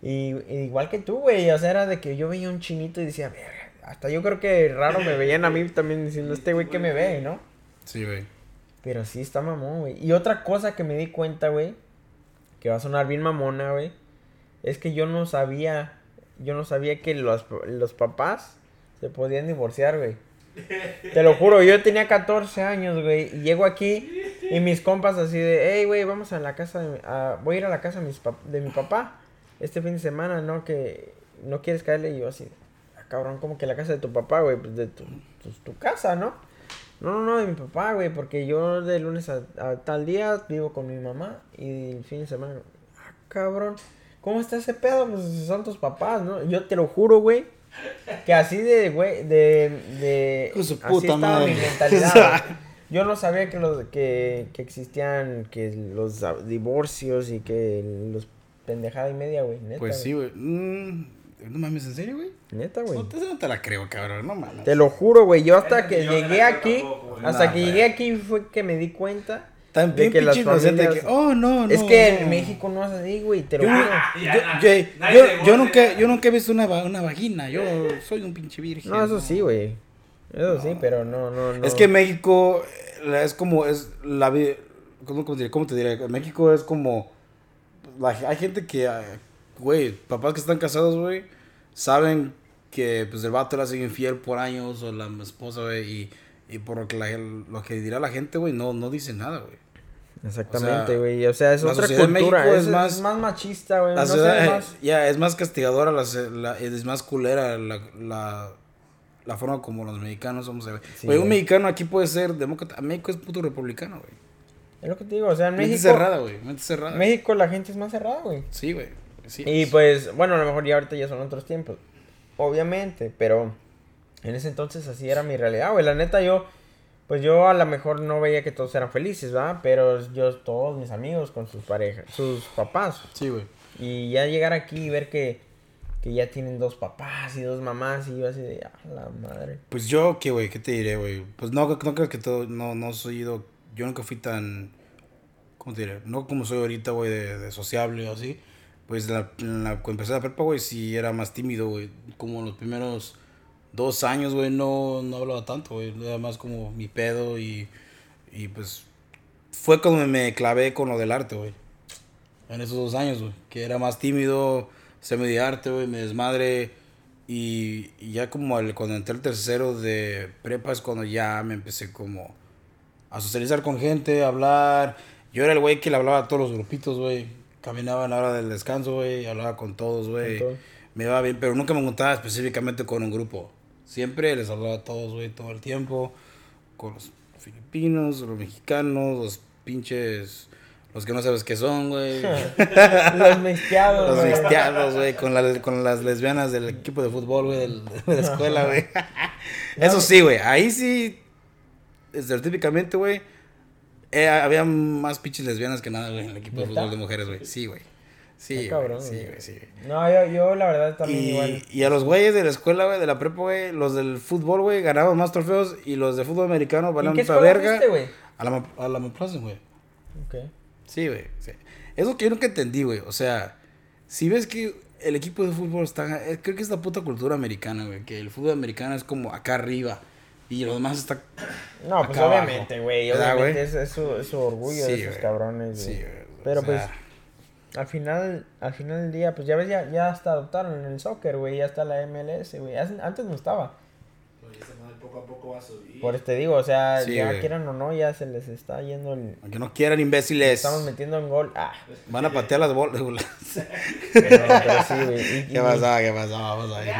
B: y- y igual que tú, güey. O sea, era de que yo veía un chinito y decía, "Verga". hasta yo creo que raro me veían a mí también diciendo, este güey que me ve, ¿no?
A: Sí, güey.
B: Pero sí está mamón, güey. Y otra cosa que me di cuenta, güey, que va a sonar bien mamona, güey, es que yo no sabía, yo no sabía que los, los papás se podían divorciar, güey. Te lo juro, yo tenía 14 años, güey, y llego aquí y mis compas así de, hey, güey, vamos a la casa, de, voy a ir a la casa de, mis de mi papá este fin de semana, ¿no? Que no quieres caerle y yo así. cabrón, como que la casa de tu papá, güey, pues de tu, pues, tu casa, ¿no? No, no, no, de mi papá, güey, porque yo de lunes a, a tal día vivo con mi mamá y el fin de semana, ah, cabrón, ¿cómo está ese pedo? Pues son tus papás, ¿no? Yo te lo juro, güey, que así de, güey, de, de,
A: Con su
B: así
A: puta
B: estaba
A: madre.
B: mi mentalidad, güey. Yo no sabía que los, que, que existían, que los divorcios y que los pendejada y media, güey, neta.
A: Pues sí, güey. Mm, no mames, ¿en serio, güey?
B: Neta, güey.
A: No te, no te la creo, cabrón. No mames.
B: Te lo juro, güey. Yo hasta que llegué aquí,
C: tampoco,
B: hasta
A: Nah,
B: que llegué aquí fue que me di cuenta
A: Tan
B: de
A: bien
B: que las
A: pinche inocente
B: familias-
A: que, oh, no, no.
B: es que
A: no.
B: en México no es así, güey, te lo
A: Yo,
B: juro.
A: yo,
C: Ya,
A: yo, nunca,
C: ya.
A: yo nunca he visto una, una vagina. Yo soy un pinche virgen.
B: No, eso sí, güey. Eso sí, pero no, no, no.
A: Es que México eh, es como, es la ¿cómo, cómo te diré? ¿Cómo te diré? México es como, la- hay gente que, ah, güey, papás que están casados, güey, saben que pues el vato la sigue infiel por años o la esposa, güey, y, y por lo que, la, lo que dirá la gente, güey, no, no dice nada, güey.
B: Exactamente,
A: o sea,
B: güey. O sea, es
A: la
B: otra cultura.
A: México
B: Es,
A: es
B: es
A: más-
B: más, machista, güey. No es
A: eh,
B: más-
A: ya, es más castigadora, la, la- es más culera la, la, la forma como los mexicanos somos. Güey,
B: Sí,
A: un mexicano aquí puede ser demócrata. México es puto republicano, güey.
B: Es lo que te digo. O sea, en
A: Mente
B: México.
A: cerrada, güey. Mente cerrada.
B: México la gente es más cerrada, güey.
A: Sí, güey. Sí.
B: Y pues, bueno, a lo mejor ya ahorita ya son otros tiempos. Obviamente, pero en ese entonces así era mi realidad, güey. La neta, yo, pues yo a lo mejor no veía que todos eran felices, ¿verdad? Pero yo, todos mis amigos con sus parejas, sus papás.
A: Sí, güey.
B: Y ya llegar aquí y ver que, que ya tienen dos papás y dos mamás y yo así de, ah, la madre.
A: Pues yo, ¿qué, güey? ¿Qué te diré, güey? Pues no, no creo que todo, no, no soy ido, yo nunca fui tan, ¿cómo te diré? No como soy ahorita, güey, de, de sociable o así. Pues la, cuando empecé la prepa, güey, sí era más tímido, güey. Como los primeros dos años, güey, no, no hablaba tanto, güey. Era más como mi pedo y, y pues fue cuando me clavé con lo del arte, güey. En esos dos años, güey. Que era más tímido, se me arte, güey, me desmadre. Y, y ya como el, cuando entré al tercero de prepa es cuando ya me empecé como a socializar con gente, a hablar. Yo era el güey que le hablaba a todos los grupitos, güey. Caminaba en la hora del descanso, güey, hablaba con todos, güey. Me iba bien, pero nunca me juntaba específicamente con un grupo. Siempre les hablaba a todos, güey, todo el tiempo. Con los filipinos, los mexicanos, los pinches... Los que no sabes qué son, güey.
B: los mezclados,
A: Los mixteados, güey, con, la- con las lesbianas del equipo de fútbol, güey, del- de la escuela, güey. Eso sí, güey, ahí sí, estereotípicamente, güey, eh, había más pinches lesbianas que nada, güey, en el equipo de fútbol de mujeres, güey. Sí, güey. Sí,
B: Ah,
A: güey,
B: cabrón,
A: sí,
B: güey.
A: sí, güey.
B: No, yo, yo la verdad también igual.
A: Y, y a los güeyes de la escuela, güey, de la prepa, güey, los del fútbol, güey, ganaban más trofeos y los de fútbol americano
B: ¿En
A: valían
B: escuela
A: verga.
B: fuiste, güey?
A: A la, a la Maplaza, güey.
B: Ok.
A: Sí, güey. sí. Eso que yo nunca entendí, güey. O sea, si ves que el equipo de fútbol está. eh, creo que es la puta cultura americana, güey. Que el fútbol americano es como acá arriba. Y los demás está.
B: No, pues
A: Acá
B: obviamente, güey.
A: ¿Verdad,
B: Obviamente
A: güey?
B: es, es su, es su orgullo de esos cabrones,
A: Sí,
B: güey.
A: güey.
B: Pero
A: o
B: pues, al final, al final del día, pues ya ves, ya, ya hasta adoptaron el soccer, güey. Ya está la MLS, güey. Antes no estaba.
C: Madre poco a poco va a subir.
B: Por eso te digo, o sea,
A: Sí,
B: ya quieran o no, ya se les está yendo el...
A: Aunque no quieran, imbéciles.
B: Estamos metiendo en gol. Ah,
A: Van a patear las bolas, güey.
B: pero, pero sí, güey. Y,
A: ¿Qué
B: y-
A: pasaba? ¿Qué pasaba? Vamos a ver.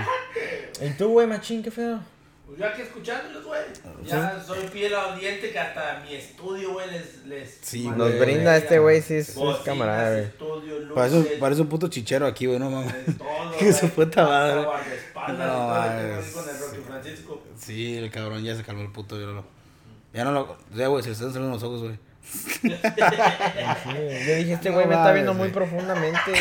B: ¿Y tú, güey, machín, qué feo?
C: Pues yo aquí escuchándolos, güey. Ya soy fiel audiente que hasta mi estudio, güey, les, les...
A: Sí,
B: Nos
A: güey.
B: brinda este güey, sí es, es camarada, güey.
C: estudio,
A: Parece, un- parece un puto chichero aquí, güey. No mames. Que su puta madre. No,
C: voy con el Rocky Francisco.
A: Sí, el cabrón ya se calmó el puto. Ya no lo. Ya no lo. Ya, güey, se le están saliendo los ojos, güey.
B: Yo dije, este
A: No
B: güey me está viendo muy profundamente.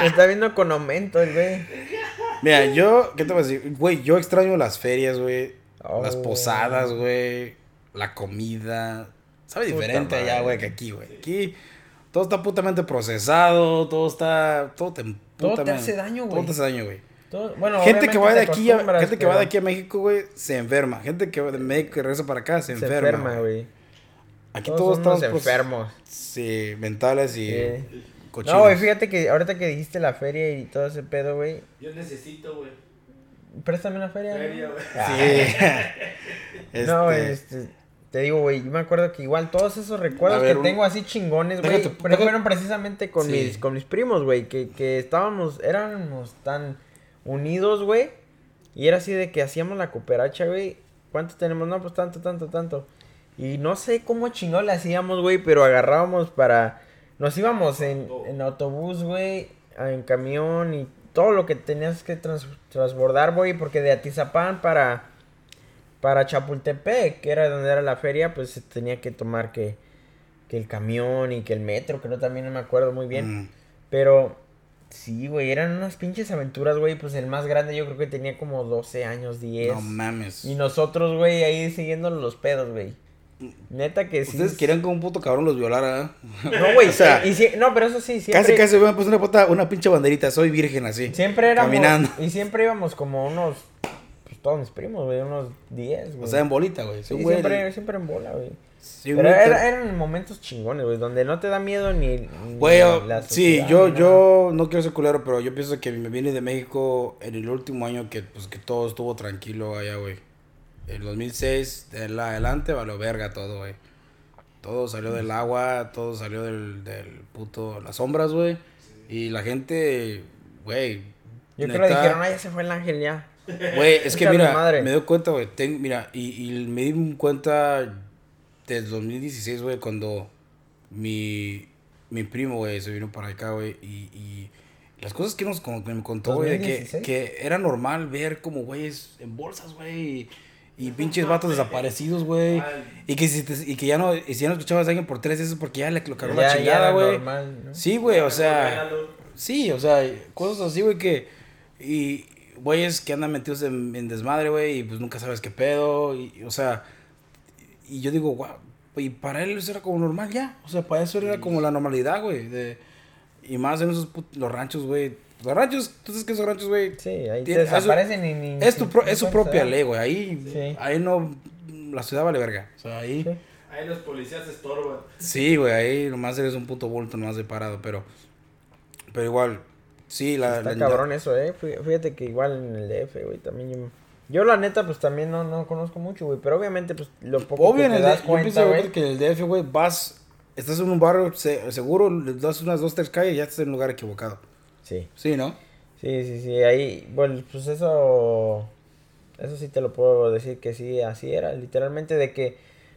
B: me está viendo con aumento el güey.
A: Mira, yo, ¿qué te voy a decir? Güey, yo extraño las ferias, güey. Las
B: Oh.
A: posadas, güey. La comida. Sabe
B: Puta
A: diferente allá, güey, que aquí, güey. Aquí todo está putamente procesado, todo está. Todo te,
B: Todo te hace daño,
A: Todo
B: güey.
A: te hace daño, güey.
B: Todo- bueno,
A: Gente que va de aquí a, gente que va de aquí a México, güey, se enferma. Gente que va de México y regresa para acá se
B: Se
A: enferma.
B: enferma,
A: güey. Aquí
B: Todos
A: todos, estamos
B: enfermos.
A: Sí, mentales y
B: Sí.
A: Cochinos.
B: No, güey, fíjate que ahorita que dijiste la feria y todo ese pedo, güey.
C: Yo necesito, güey.
B: Préstame una feria.
C: Feria,
B: ¿no?
C: güey.
B: Ah.
A: Sí.
B: No, güey,
A: Este,
B: este, te digo, güey, yo me acuerdo que igual todos esos recuerdos
A: ver,
B: que
A: un-
B: tengo así chingones, güey, pero fueron precisamente con
A: Sí.
B: mis con mis primos, güey, que, que estábamos, éramos tan unidos, güey, Y era así de que hacíamos la cooperacha, güey. ¿Cuánto tenemos? No, pues tanto, tanto, tanto. Y no sé cómo chingón le hacíamos, güey, pero agarrábamos para... Nos íbamos en, en autobús, güey, en camión y todo lo que tenías que trans- transbordar, güey, porque de Atizapán para, para Chapultepec, que era donde era la feria, pues se tenía que tomar que, que el camión y que el metro, que no también no me acuerdo muy bien.
A: Mm.
B: Pero sí, güey, eran unas pinches aventuras, güey, pues el más grande yo creo que tenía como 12 años, 10.
A: No mames.
B: y nosotros, güey, ahí siguiendo los pedos, güey. Neta que sí.
A: Ustedes querían que un puto cabrón los violara, ¿eh?
B: No, güey,
A: O sea,
B: y no, pero eso sí, siempre...
A: Casi, casi me puso una, puta, una pinche banderita. Soy virgen así.
B: Siempre éramos.
A: Caminando.
B: Y siempre íbamos como unos. Pues todos mis primos, güey, unos 10, güey.
A: O sea, en bolita, güey.
B: Sí,
A: güey.
B: siempre, siempre en bola, güey.
A: Sí,
B: Pero era- eran momentos chingones, güey, donde no te da miedo ni.
A: Güey,
B: la
A: sí, yo, yo no quiero ser culero, pero yo pienso que me vine de México en el último año que, pues, que todo estuvo tranquilo allá, güey. En 2006, de la adelante, valió verga todo, güey. Todo salió del agua, todo salió del, del puto, las sombras, güey. Y la gente, güey.
B: Yo creo que dijeron, ay, ya se fue el ángel ya.
A: Güey, es que mira,
B: madre.
A: me doy cuenta, güey. Mira, y, y me di cuenta desde 2016, güey, cuando mi, mi primo, güey, se vino para acá, güey. Y, y las cosas que nos que me contó, güey, que,
B: 2016.
A: que era normal ver como güeyes en bolsas, güey. Y, pinches vatos desaparecidos, güey. Y que, si te- y que ya no, y si ya no escuchabas a alguien por tres veces porque ya le lo cagó la chingada, güey. Sí, güey, o sea. Sí, o sea, cosas así, güey, que. Y güeyes que andan metidos en, en desmadre, güey, y pues nunca sabes qué pedo. Y, o sea, y yo digo, wow. Y para él eso era como normal ya. O sea, para eso era como la normalidad, güey. de- Y más en esos los ranchos, güey. Los ranchos, tú sabes que esos ranchos, güey.
B: Sí, ahí te desaparecen y ni.
A: Es, tu pro- es su
B: cuenta
A: propia ley, güey. Ahí,
B: Sí.
A: ahí no. La ciudad vale verga. O sea, ahí.
B: Sí.
C: Ahí los policías estorban.
A: Sí, güey, ahí nomás eres un puto bulto nomás de parado, pero. Pero igual, sí, la.
B: Está
A: la-
B: cabrón eso, eh. Fí- Fíjate que igual en el DF, güey, también yo. Yo la neta, pues también no, no conozco mucho, güey. Pero obviamente, pues lo poco
A: Obvio,
B: que te
A: el
B: das
A: D- yo
B: cuenta,
A: pienso
B: güey.
A: güey, que en el DF, güey, vas. Estás en un barrio se- seguro, le das unas dos, tres calles y ya estás en un lugar equivocado.
B: Sí.
A: Sí, ¿no?
B: Sí, sí, sí, ahí, bueno, pues eso, eso sí te lo puedo decir que sí, así era, literalmente de que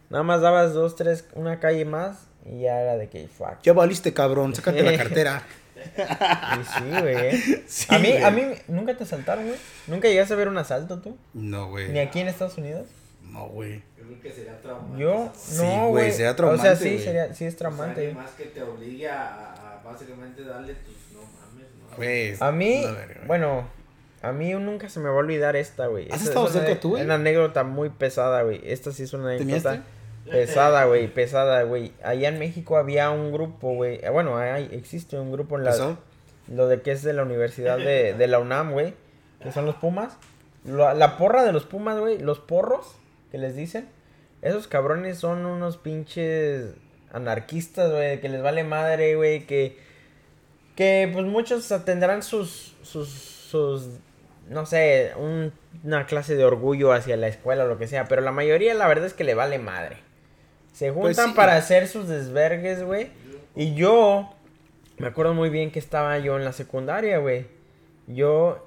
B: nada más dabas dos, tres, una calle más y ya era de que fuck.
A: Ya valiste, cabrón, sácate la cartera.
B: Y sí, güey. eh.
A: Sí,
B: a mí,
A: güey.
B: a mí, ¿nunca te asaltaron, güey? ¿Nunca llegaste a ver un asalto tú?
A: No, güey.
B: Ni aquí en Estados Unidos.
A: No, güey.
C: Creo que sería traumante.
B: Yo,
A: Sí,
B: no,
A: güey, sería
B: O sea, sí, sería, sí es
C: Traumante. más que te obligue a, a básicamente darle tus. No mames, no.
A: Güey.
B: A mí,
A: la
B: bueno, a mí nunca se me va a olvidar esta, güey.
A: ¿Has
B: Esta
A: estado cerca tú, güey?
B: Una anécdota muy pesada, güey. Esta sí es una
A: ¿Te
B: anécdota
A: miaste?
B: pesada, güey, pesada, güey. Allá en México había un grupo, güey. eh, Bueno, hay, existe un grupo en la... Lo de que es de la Universidad de, de la UNAM, güey. Que son los Pumas. Lo- la porra de los Pumas, güey. Los porros, que les dicen. Esos cabrones son unos pinches anarquistas, güey. Que les vale madre, güey. Que, que pues muchos tendrán sus, sus, sus, no sé, un- una clase de orgullo hacia la escuela o lo que sea. Pero la mayoría, la verdad es que le vale madre. Se
A: Pues
B: juntan
A: sí.
B: para hacer sus desvergues, güey. Y yo, me acuerdo muy bien que estaba yo en la secundaria, güey. Yo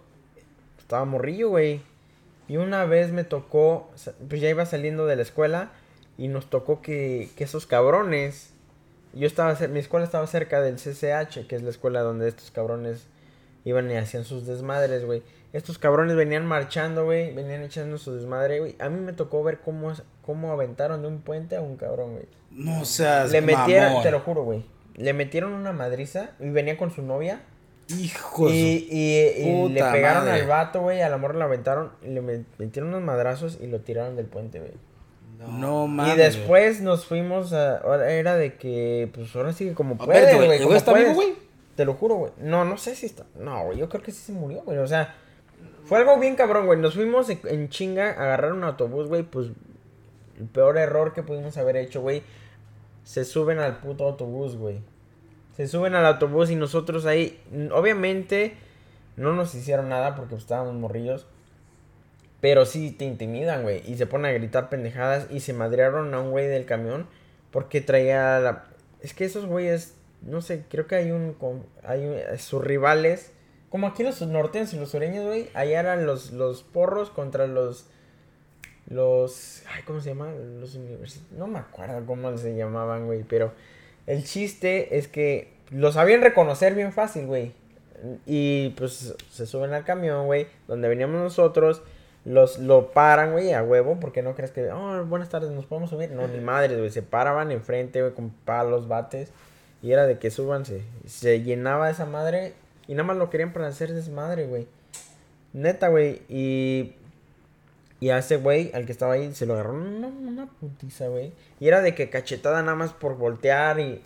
B: estaba morrillo, güey. Y una vez me tocó, pues ya iba saliendo de la escuela y nos tocó que, que esos cabrones, yo estaba, mi escuela estaba cerca del CCH, que es la escuela donde estos cabrones iban y hacían sus desmadres, güey. Estos cabrones venían marchando, güey, venían echando su desmadre, güey. A mí me tocó ver cómo, cómo aventaron de un puente a un cabrón, güey.
A: No seas
B: Le metieron,
A: mamón.
B: te lo juro, güey. Le metieron una madriza y venía con su novia.
A: Hijo de
B: Y, y- y le pegaron
A: madre.
B: al vato, güey. Al amor la aventaron. Y le met- metieron unos madrazos y lo tiraron del puente, güey.
A: su- No mames.
B: Y después nos fuimos a. ahora Era de que, pues ahora sí que como
A: A
B: puedes,
A: ver, güey,
B: güey.
A: ¿el
B: como
A: güey está
B: puedes.
A: vivo, güey?
B: Te lo juro, güey. No, no sé si está. No, güey. Yo creo que sí se murió, güey. O sea, fue algo bien cabrón, güey. Nos fuimos en, en chinga a agarrar un autobús, güey. Pues el peor error que pudimos haber hecho, güey. Se suben al puto autobús, güey. Se suben al autobús y nosotros ahí. Obviamente no nos hicieron nada porque pues, estábamos morrillos. Pero sí te intimidan, güey. Y se ponen a gritar pendejadas. Y se madrearon a un güey del camión. Porque traía la... Es que esos güeyes... No sé, creo que hay un... Hay un- sus rivales como aquí los norteños y los sureños, güey, allá eran los, los porros contra los, los, ay, ¿cómo se llaman? Los universitarios, no me acuerdo cómo se llamaban, güey, pero el chiste es que los sabían reconocer bien fácil, güey. Y pues se suben al camión, güey, donde veníamos nosotros, los lo paran, güey, a huevo, porque no crees que, oh, buenas tardes, nos podemos subir. No, ni madres, güey, se paraban enfrente, güey, con palos, bates, y era de que súbanse. Se llenaba esa madre y nada más lo querían para hacer desmadre, güey. Neta, güey, y y a ese güey, al que estaba ahí, se lo agarró una, una putiza, güey. Y era de que cachetada nada más por voltear y...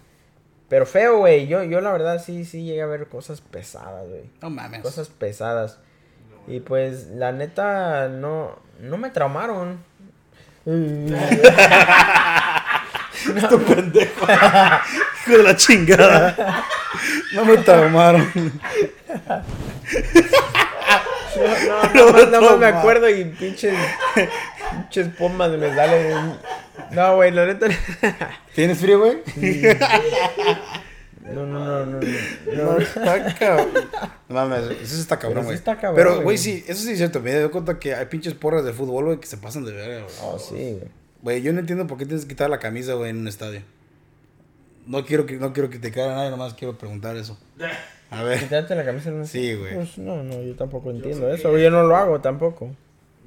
B: Pero feo, güey. Yo, yo la verdad sí, sí llegué a ver cosas pesadas, güey.
A: No mames.
B: Cosas pesadas. Y pues, la neta, no, no me traumaron.
A: Esto pendejo. Hijo de la chingada. No me traumaron.
B: No, no, no, no, no me acuerdo y pinches, pinches pomas me salen. No, güey, la neta.
A: ¿Tienes frío, güey?
B: No, no, no, no.
A: Está cabrón. No mames, eso está cabrón, güey.
B: está cabrón,
A: Pero,
B: güey.
A: güey, sí, eso sí es cierto. Me doy cuenta que hay pinches porras de fútbol, güey, que se pasan de verga, güey.
B: Oh, sí, güey.
A: Güey, yo no entiendo por qué tienes que quitar la camisa, güey, en un estadio. No quiero que, no quiero que te caiga nadie, nomás quiero preguntar eso. A ver.
B: Quitarte la camisa en un-
A: Sí, güey.
B: Pues no, no, yo tampoco entiendo eso,
C: que-.
B: Yo no lo hago tampoco.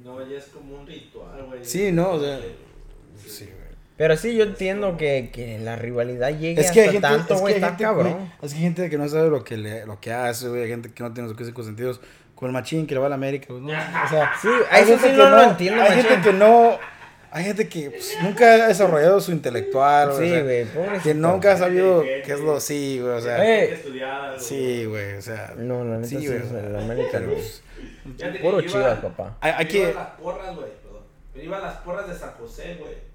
C: No, ya es como un ritual, güey.
A: Sí, no, o sea, Sí, güey.
B: Pero sí, yo entiendo que, que la rivalidad llegue
A: Es que hay
B: hasta
A: gente,
B: tanto,
A: es que
B: güey.
A: hay
B: Está
A: gente,
B: cabrón.
A: güey, es que hay gente que no sabe lo que, le, lo que hace, güey. Hay gente que no tiene los cinco sentidos. Con el machín que le va a la América, güey. ¿no? O sea,
B: Sí, a eso sí no lo entiendo,
A: Hay
B: machín.
A: gente que no. Hay gente que pues, nunca ha desarrollado su intelectual,
B: Sí,
A: o sea,
B: güey.
A: Que nunca ha sabido
C: Sí,
A: qué es lo. Sí, güey, o sea.
B: Eh,
C: Hay que estudiar, güey.
A: Sí, güey, o sea.
B: No, la neta
A: Sí,
B: sí,
A: güey, sea,
B: el América, güey. Puro
C: yo
B: chivas, papá.
A: Hay, hay
C: yo
A: que.
C: iba a las porras, güey, perdón. Pero iba a las porras de San José, güey.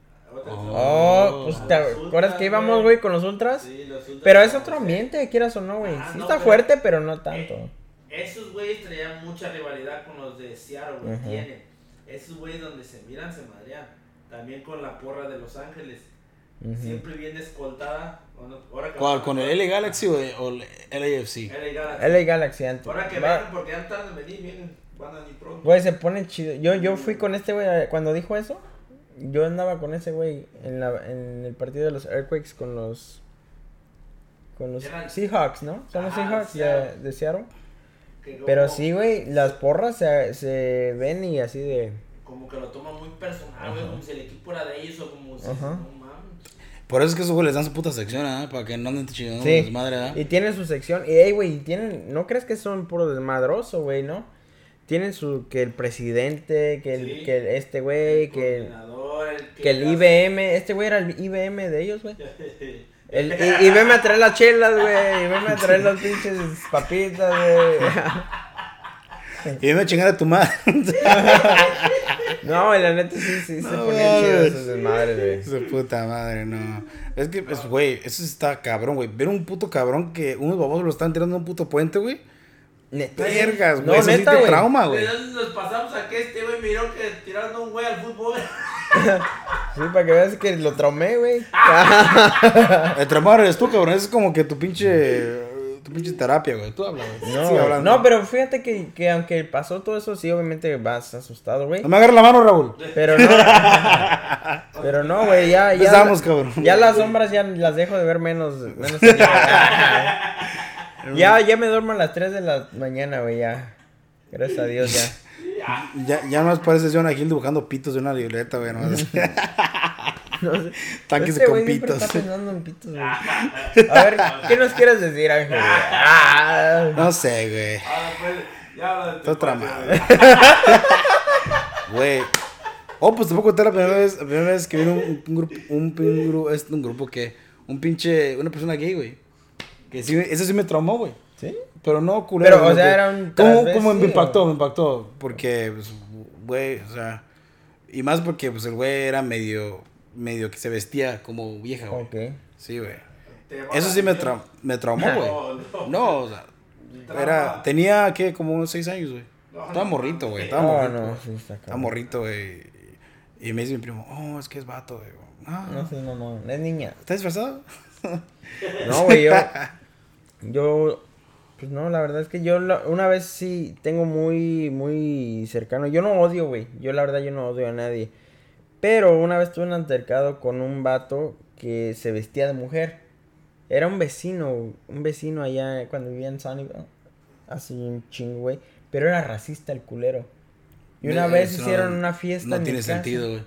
B: Oh, pues te acuerdas que íbamos, güey, con los ultras.
C: Sí, los ultras
B: Pero es otro ambiente, quieras o no, güey.
C: Ah,
B: Sí
C: no,
B: está
C: pero-
B: fuerte, pero no tanto.
C: Eh, esos güeyes traían mucha rivalidad con los de Seattle, güey. Tienen. Esos güeyes donde se miran se madrean. También con la porra de Los Ángeles. Siempre viene escoltada. Ahora que
A: ¿Cuál?
C: van-
A: ¿Con el LA Galaxy o o el LAFC?
C: LA Galaxy.
B: LA Galaxy antes.
C: Ahora que vengan, porque ya están de venir, vienen. Van a venir pronto.
B: Güey, se pone chido. Yo, yo fui con este güey eh, cuando dijo eso. Yo andaba con ese güey en, la, en el partido de los Earthquakes con los. Con los
C: Eran-
B: Seahawks, ¿no? Son los Seahawks de,
C: Seattle.
B: de Seattle. Pero sí, güey, las porras se, se ven y así de.
C: Como que lo toman muy personal, güey. Como si el equipo era de ellos o como si.
B: Ajá.
C: No mames.
A: Por eso es que esos güeyes les dan su puta sección, ¿ah? Para que no anden chingando
B: Sí.
A: desmadre, ¿ah?
B: Y tienen su sección. Y, ey, güey, tienen. No crees que son puro desmadroso, güey, ¿no? Tienen su. Que el presidente, que el,
C: Sí.
B: que el- este güey, que el, que el
C: hace-
B: IBM. Este güey era el IBM de ellos, güey. El, y, y veme a traer las chelas, güey. Y veme a traer las pinches papitas, güey.
A: Y me chingar a tu madre.
B: No, güey, la neta sí, sí se
A: No
B: ponían chidos sus desmadres, güey.
A: Su puta madre, no. Es que, pues, güey, eso está cabrón, güey. Ver un puto cabrón que unos babosos lo están tirando a un puto puente, güey.
B: Neta.
A: Vergas, güey.
B: No,
A: eso sí
B: neta,
A: te trauma, güey.
C: ¿De dónde nos pasamos a que este güey miró que tiraron a un güey al fútbol?
B: Sí, para que veas que lo traumé, güey.
A: El trauma eres tú, cabrón. Es como que tu pinche. Tu pinche terapia, güey. Tú hablas, güey.
B: No, no, pero fíjate que, que aunque pasó todo eso, sí, obviamente vas asustado, güey.
A: No me agarres la mano, Raúl.
B: Pero no. pero no, güey, ya, ya.
A: Empezamos, cabrón.
B: Ya las sombras ya las dejo de ver menos. ya, ya me duermo a las 3 de la mañana, güey, ya. Gracias a Dios, ya.
A: Ya, ya no parece Jonah Hill dibujando pitos de una libreta, güey. nomás.
B: No sé.
A: Tanques
B: Este
A: de
B: siempre
A: pitos.
B: está pensando en pitos, güey. A ver, ¿qué nos quieres decir, Ángel? güey? Ah.
A: No sé, güey.
C: Ah, pues, ya habla de tu
A: Está otra
C: padre,
A: madre. Güey. Oh, pues te puedo contar la primera vez, la primera vez que vino un, un grupo, un, un grupo, es un grupo que, un pinche, una persona gay, güey. Que sí, eso sí me traumó, güey.
B: ¿Sí?
A: Pero no culero.
B: Pero, o sea,
A: que-
B: era un
A: ¿Cómo, cómo me
B: o?
A: impactó? Me impactó. Porque, pues, güey, o sea. Y más porque, pues, el güey era medio, medio que se vestía como vieja, güey.
B: Ok.
A: Sí, güey.
C: ¿Te llamó
A: Eso sí me,
C: atención?
A: tra- me traumó, güey.
C: No, no.
A: No, o sea, era, tenía, ¿qué? Como unos seis años, güey.
C: No,
A: Estaba morrito, güey. Estaba
B: No,
A: morrito.
B: no, sí está
A: Estaba morrito, güey. Y me dice mi primo, oh, es que es vato, güey. Ah,
B: No sé, no, no, es niña.
A: ¿Estás disfrazado?
B: No, güey, yo. Yo. Pues no, la verdad es que yo la- una vez sí tengo muy, muy cercano. Yo no odio, güey. Yo la verdad yo no odio a nadie. Pero una vez tuve un altercado con un vato que se vestía de mujer. Era un vecino, un vecino allá cuando vivía en Sunnyvale. Así un chingo, güey. Pero era racista el culero. Y una vez hicieron
A: no-
B: una fiesta
A: No
B: en mi
A: tiene
B: casa.
A: sentido, güey.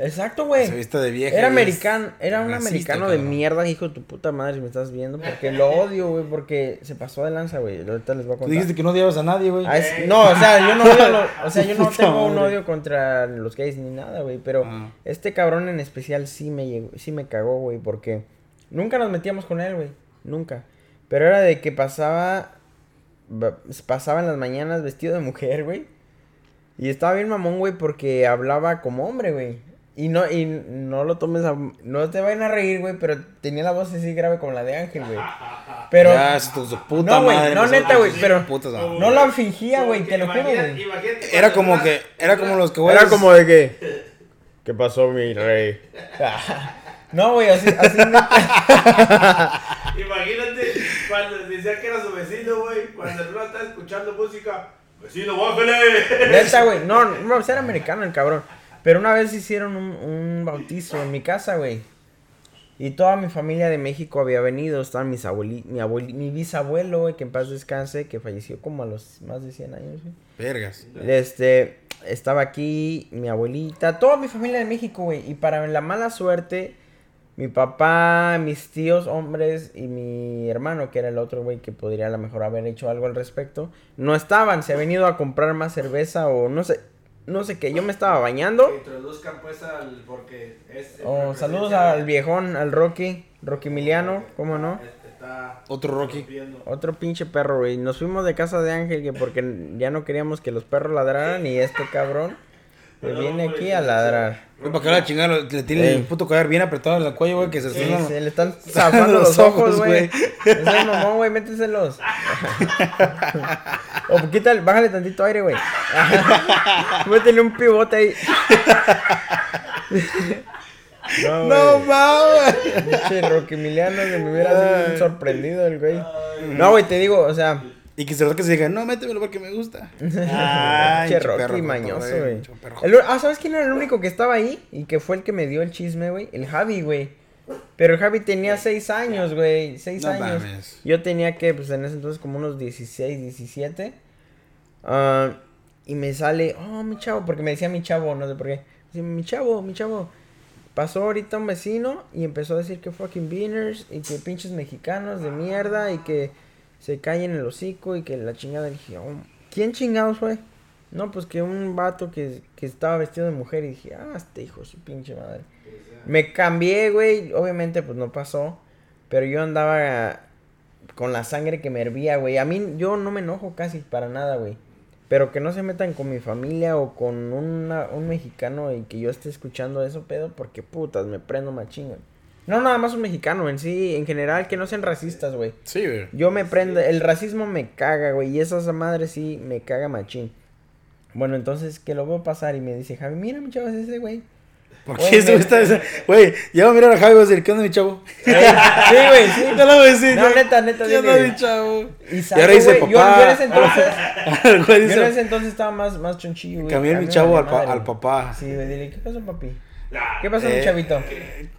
B: Exacto, güey.
A: Se viste de vieja.
B: Era americano, era un
A: racista,
B: americano de
A: cabrón.
B: mierda, hijo de tu puta madre, si me estás viendo, porque lo odio, güey, porque se pasó de lanza, güey. Ahorita les voy a
A: Tú
B: contar.
A: dijiste que no odiabas a nadie, güey.
B: Ah, es- no, o sea, yo no odio a los- o sea, yo no tengo un odio contra los gays ni nada, güey, pero
A: Ah.
B: este cabrón en especial sí me llegó, sí me cagó, güey, porque nunca nos metíamos con él, güey, nunca. Pero era de que pasaba ba- pasaba en las mañanas vestido de mujer, güey. Y estaba bien mamón, güey, porque hablaba como hombre, güey. Y no, y no lo tomes a... No te vayan a reír, güey, pero tenía la voz así grave como la de Ángel, güey. Pero...
A: Ya, su, su puta
B: No, güey,
A: madre.
B: no, neta, güey, pero-
A: putas.
B: No la fingía, güey, te lo juro, güey.
A: Era como que, era como los que güey.
B: Era como de que... ¿Qué pasó, mi rey? no, güey, así, así neta.
C: Imagínate cuando decía que era su vecino, güey. Cuando el estaba escuchando música. Vecino, guáfele.
B: Neta, güey. No, no, era americano el cabrón. Pero una vez hicieron un, un bautizo en mi casa, güey. Y toda mi familia de México había venido. Estaban mis abueli, mi, abueli, mi bisabuelo, güey, que en paz descanse, que falleció como a los más de 100 años, güey.
A: Vergas.
B: Este, estaba aquí mi abuelita, toda mi familia de México, güey. Y para la mala suerte, mi papá, mis tíos hombres y mi hermano, que era el otro, güey, que podría a lo mejor haber hecho algo al respecto, no estaban. Se ha venido a comprar más cerveza o no sé, no sé qué. Yo me estaba bañando.
C: Que introduzcan pues al. Porque es.
B: Oh, saludos al viejón, al Rocky, Rocky Emiliano, ¿cómo no?
C: Este, está
A: Otro Rocky.
B: Otro pinche perro, güey. Nos fuimos de casa de Ángel que porque ya no queríamos que los perros ladraran y este cabrón
C: Perdón
B: viene aquí a ladrar.
A: Güey, para que la chingada le tiene el puto collar bien apretado en el cuello, güey, que se
B: Sí, se le están zafando
A: los
B: ojos, güey. es mamón, güey, méteselos. o quítale, bájale tantito aire, güey. Métele un pivote ahí. no,
A: No mames.
B: Pinche Rocky Emiliano, que me hubiera sorprendido el güey. No, güey, te digo, o sea,
A: Y que se lo que se diga, no, métemelo porque me gusta. Ay,
B: Pinche
A: che
B: Rocky
A: perro,
B: mañoso, güey. Ah, ¿sabes quién era el único que estaba ahí? Y que fue el que me dio el chisme, güey. El Javi, güey. Pero el Javi tenía seis años, güey. Seis
A: No
B: años.
A: mames.
B: Yo tenía que, pues en ese entonces, como unos 16, 17. Ah, y me sale, oh, mi chavo, porque me decía mi chavo, no sé por qué. Dice, mi chavo, mi chavo. Pasó ahorita un vecino y empezó a decir que fucking beaners y que pinches mexicanos de mierda y que se callen el hocico y que la chingada. dije, oh, ¿quién chingados fue? No, pues que un vato que, que estaba vestido de mujer y dije, ah, este hijo su pinche madre. Me cambié, güey. Obviamente, pues no pasó. Pero yo andaba con la sangre que me hervía, güey. A mí, yo no me enojo casi para nada, güey. Pero que no se metan con mi familia o con una- un mexicano y que yo esté escuchando eso, pedo, porque putas, me prendo machín, güey. No nada más un mexicano, en sí, en general, que no sean racistas, güey.
A: Sí, güey.
B: Yo me prendo, el racismo me caga, güey, y esa madre sí me caga machín. Bueno, entonces que lo veo pasar y me dice, Javi, mira, mi chavo, es ese güey.
A: ¿Por qué
B: me-
A: está esa- Güey, ya voy a mirar a Javi y voy a decir, ¿qué onda, mi chavo?
B: Sí, güey, sí.
A: Ya lo voy a decir.
B: No, neta, neta,
A: ¿Qué onda, mi chavo?
B: Y
A: Y
B: salgo,
A: ahora dice
B: güey, yo,
A: papá.
B: yo en ese entonces, yo en ese entonces estaba más, más chonchillo, güey.
A: cambié mi chavo al, pa- al papá.
B: Sí, güey, dile, ¿qué pasó, papi?
C: Nah,
B: ¿Qué pasó,
A: Eh,
B: mi chavito?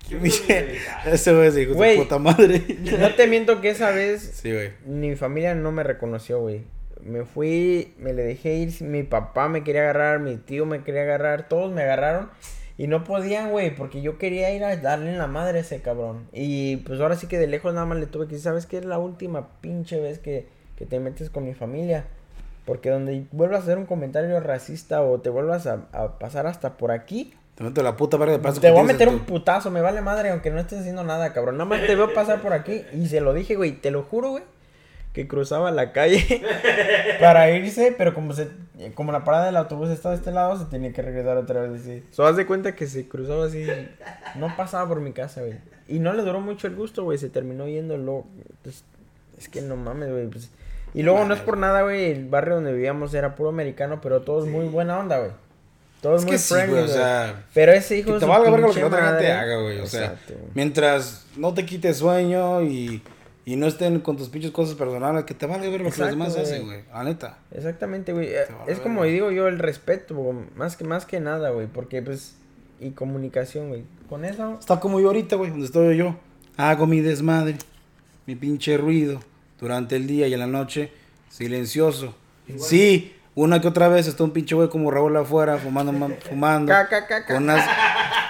A: Ese güey de
B: Güey.
A: puta madre.
B: No te miento que esa vez
A: Sí, güey.
B: mi familia no me reconoció, güey. Me fui, me le dejé ir, mi papá me quería agarrar, mi tío me quería agarrar, todos me agarraron y no podían, güey, porque yo quería ir a darle en la madre a ese cabrón. Y pues ahora sí que de lejos nada más le tuve que decir, ¿sabes qué? Es la última pinche vez que, que te metes con mi familia. Porque donde vuelvas a hacer un comentario racista o te vuelvas a, a pasar hasta por aquí,
A: Te meto la puta verga de paso.
B: te voy a meter un
A: tu-
B: putazo, me vale madre, aunque no estés haciendo nada, cabrón. Nada más te veo pasar por aquí y se lo dije, güey, te lo juro, güey, que cruzaba la calle para irse, pero como se como la parada del autobús estaba de este lado, se tenía que regresar otra vez así. So, haz de cuenta que se cruzaba así, no pasaba por mi casa, güey. Y no le duró mucho el gusto, güey, se terminó yendo luego. pues, es que no mames, güey, pues. Y luego no es por nada, güey, el barrio donde vivíamos era puro americano, pero todos muy buena onda, güey. Todos
A: Es
B: muy
A: que sí,
B: friendly,
A: güey, o sea,
B: Pero ese hijo
A: Que te valga verga lo que la otra gente haga, güey. O sea,
B: Exacto,
A: mientras no te quite sueño y Y no estén con tus pinches cosas personales, que te vale ver lo que los demás
B: güey.
A: hacen, güey. La neta.
B: Exactamente, güey. Es como digo yo, el respeto, güey, más que, más que nada, güey. Porque, pues, y comunicación, güey. Con eso,
A: Está como yo ahorita, güey, donde estoy yo. Hago mi desmadre, mi pinche ruido durante el día y en la noche, silencioso. Sí, una que otra vez está un pinche güey como Raúl afuera, fumando, ma- fumando,
B: Ca, ca, ca, ca.
A: con unas,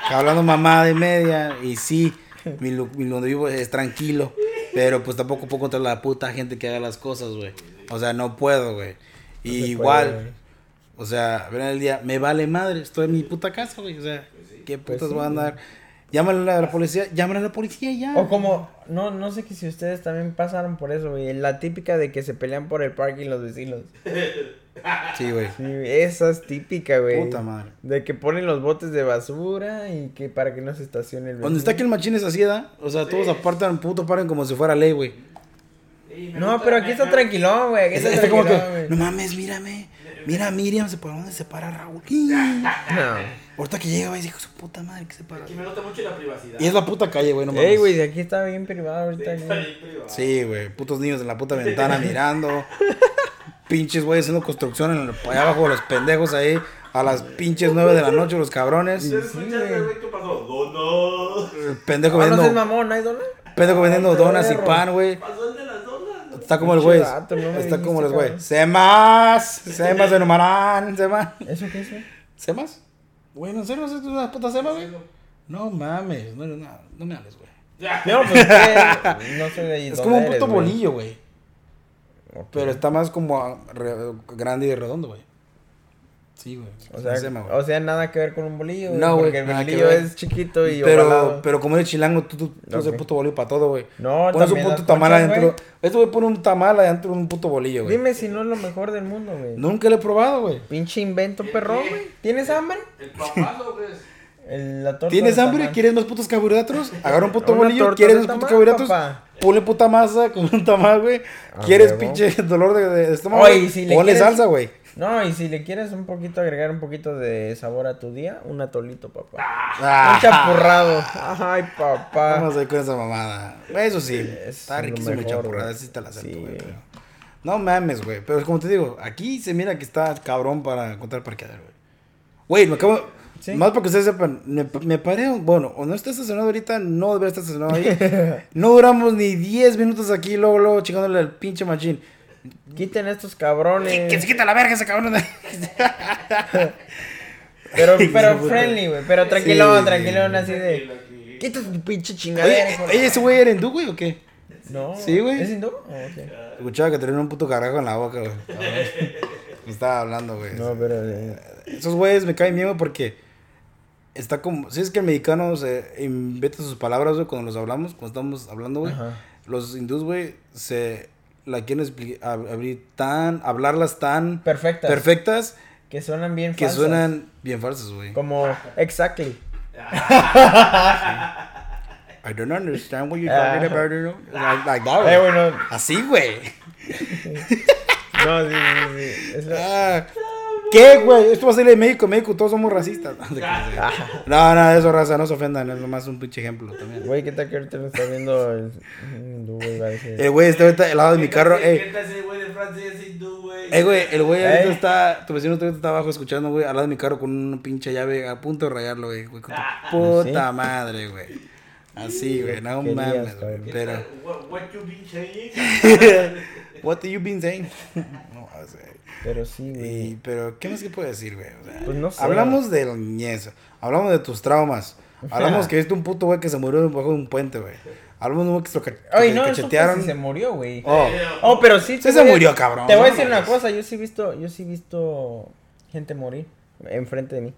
A: hablando mamada y media. Y sí, mi, mi donde vivo es tranquilo, pero pues tampoco puedo contra la puta gente que haga las cosas, güey. O sea, no puedo, güey.
B: Puede,
A: igual, o sea, ven el día, me vale madre, estoy en mi puta casa, güey. O sea, ¿qué
B: Pues
A: putas
B: sí,
A: voy a andar? Llámale a la policía, llámale a la policía y ya.
B: O como, no, no sé que si ustedes también pasaron por eso, güey. La típica de que se pelean por el parking los vecinos.
A: Sí, güey.
B: Sí, esa es típica, güey.
A: Puta madre.
B: De que ponen los botes de basura y que para que no se estacione el
A: Donde está aquí el machín es así, ¿da? O sea, todos apartan, puto, paren como si fuera ley, güey.
C: Sí,
B: No,
C: gusta-
B: pero aquí está tranquilón, güey. Aquí
A: Está,
B: está,
A: está como que, no mames, mírame. Mira, Miriam, ¿se por dónde se para Raúl?
B: No.
A: Ahorita que llega, güey, dijo su puta madre que se para.
C: Aquí me gusta mucho la privacidad.
A: Y es la puta calle, güey, no mames.
B: Ey, güey, de aquí está bien privado
C: Sí,
B: ahorita.
C: está
B: güey.
C: bien privado.
A: Sí, güey, putos niños en la puta ventana mirando. Pinches güey haciendo construcción en el- allá abajo, los pendejos ahí. A las pinches nueve de la noche, los cabrones.
C: ¿Sí escuchaste, güey, qué pasó? No, no.
A: El pendejo
B: Ah, no seas
A: vendiendo,
B: mamón, ¿no hay dólar?
A: pendejo vendiendo donas y pan, güey.
C: Pasó el de las donas.
A: Está como el güey.
B: no
A: Está como los güey. Semas, semas de numarán, semas.
B: ¿Eso qué es, güey?
A: ¿Semas? Güey, ¿en serio no es una puta semas, güey? No mames, no, no, no, no me hables, güey.
B: No, pues ¿qué? no sé de ahí
A: Es como un puto bolillo, güey. Pero está más como re- grande y redondo, güey. Sí, güey.
B: O sea,
A: güey.
B: o nada que ver con un bolillo.
A: No, güey,
B: Porque el bolillo es chiquito y
A: pero,
B: ovalado.
A: pero como eres chilango, tú, tú, tú
B: Ok.
A: haces puto bolillo para todo, güey.
B: No,
A: Pones un puto tamal
B: conchas,
A: adentro.
B: güey.
A: Este güey pone un tamal adentro de un puto bolillo, güey.
B: Dime si no es lo mejor del mundo, güey.
A: Nunca lo he probado, güey.
B: Pinche invento
C: ¿Qué?
B: güey. ¿Tienes hambre?
C: El papazo, pues.
B: El, la torta
A: ¿Tienes hambre?
B: tamal.
A: ¿Quieres más putos carbohidratos? Agarra un puto bolillo. ¿Quieres más putos carbohidratos?
B: papá.
A: Ponle puta masa con un tamal, güey.
B: Ah,
A: ¿Quieres
B: huevo.
A: pinche dolor de, de estómago?
B: Oye,
A: güey?
B: y si le
A: Ponle
B: quieres-
A: salsa, güey.
B: No, y si le quieres un poquito agregar un poquito de sabor a tu día, un atolito, papá.
A: Ah,
B: Un chapurrado. Ay, papá.
A: Vamos a ir con esa mamada. Eso sí.
B: Es
A: está
B: lo
A: riquísimo mi
B: mejor,
A: champurrada.
B: güey.
A: Sí te la acepto, güey. No mames, güey. Pero como te digo, aquí se mira que está cabrón para encontrar parqueadero, güey. Güey, me acabo.
B: Sí.
A: Más para que ustedes sepan, me, me paré. Bueno, o no está estacionado ahorita, no debería estar estacionado ahí. no duramos ni 10 minutos aquí, luego, luego, chingándole al pinche machín.
B: Quiten estos cabrones.
A: Que se quita la verga ese cabrón.
B: Pero, pero friendly, güey. Pero tranquilón,
A: Sí,
B: tranquilón, así
C: Tranquilo
B: de. Quita tu pinche chingadera.
A: Oye, ese güey era hindú, güey, o qué?
B: No.
A: Sí, güey.
B: ¿Es hindú? Oh, ok.
A: Escuchaba que tenía un puto carajo en la boca, güey. Cabrón. Me estaba hablando, güey.
B: No, pero. eh,
A: Esos güeyes me caen güey, porque está como. Si es que el mexicano se inventa sus palabras, güey, cuando los hablamos, cuando estamos hablando, güey. Los hindús, güey, se la quieren expli- ab- abrir tan. hablarlas tan
B: Perfectas.
A: perfectas
B: Que suenan bien
A: que
B: falsas.
A: suenan bien falsas, güey.
B: Como. Exactly.
A: I don't understand what you're
B: Ah.
A: talking about, you know? Like, like that,
B: Eh, bueno.
A: Así, güey.
B: No, sí, sí, sí. Es lo-
A: Ah, ¿Qué, güey? Esto va a ser de México, México, todos somos racistas. No, no, eso, raza, no se ofendan, es nomás un pinche ejemplo también.
B: Güey, ¿qué tal que ahorita lo está viendo el hindú, güey?
A: El güey está ahorita al lado de mi carro,
C: ¿Qué
A: eh.
C: tal ese güey de Francia es hindú, güey?
A: Eh, güey, el güey ahorita
B: Ey.
A: está, tu vecino ahorita está abajo escuchando, güey, al lado de mi carro con una pinche llave a punto de rayarlo, güey, güey, con tu
C: Ah,
A: puta madre, güey. Así, güey, no mames, güey.
C: ¿Qué
A: pero...
C: What, what you been saying?
A: What have you been saying? No, o sea,
B: Pero sí, güey.
A: y, pero, ¿qué más que puedo decir, güey? O sea,
B: Pues no sé.
A: Hablamos de la niñez, hablamos de tus traumas, hablamos que viste un puto güey que se murió debajo de un puente, güey. Hablamos de un güey que se lo ca-
B: Ay,
A: que
B: no, eso
A: cachetearon.
B: casi se murió, güey.
A: Oh,
B: Oh, pero sí.
A: Sí
B: te
A: se
B: voy a-
A: murió, cabrón.
B: Te voy a decir una cosa, yo sí he visto, yo sí he visto gente morir enfrente de mí.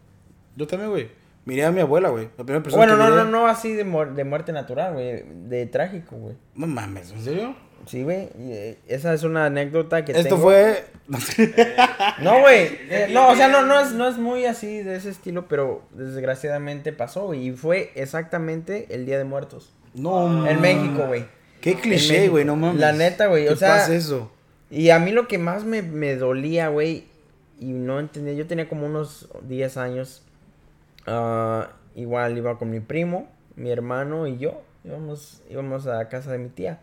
A: yo también, güey. Miré a mi abuela, güey. La primera persona
B: Bueno,
A: que
B: no,
A: miré.
B: no, no así de, de muerte natural, güey, de trágico, güey.
A: No mames, ¿en serio?
B: Sí, güey, eh, esa es una anécdota que
A: Esto
B: tengo.
A: fue.
B: No, güey, eh, no, o sea, no, no es, no es muy así de ese estilo, pero desgraciadamente pasó, y fue exactamente el Día de Muertos.
A: No,
B: En México, güey.
A: Qué cliché, güey, no mames.
B: La neta, güey, o
A: ¿Qué
B: sea-
A: pasa eso?
B: Y a mí lo que más me, me dolía, güey, y no entendía, yo tenía como unos 10 años, ah, igual iba con mi primo, mi hermano y yo, íbamos, íbamos a casa de mi tía.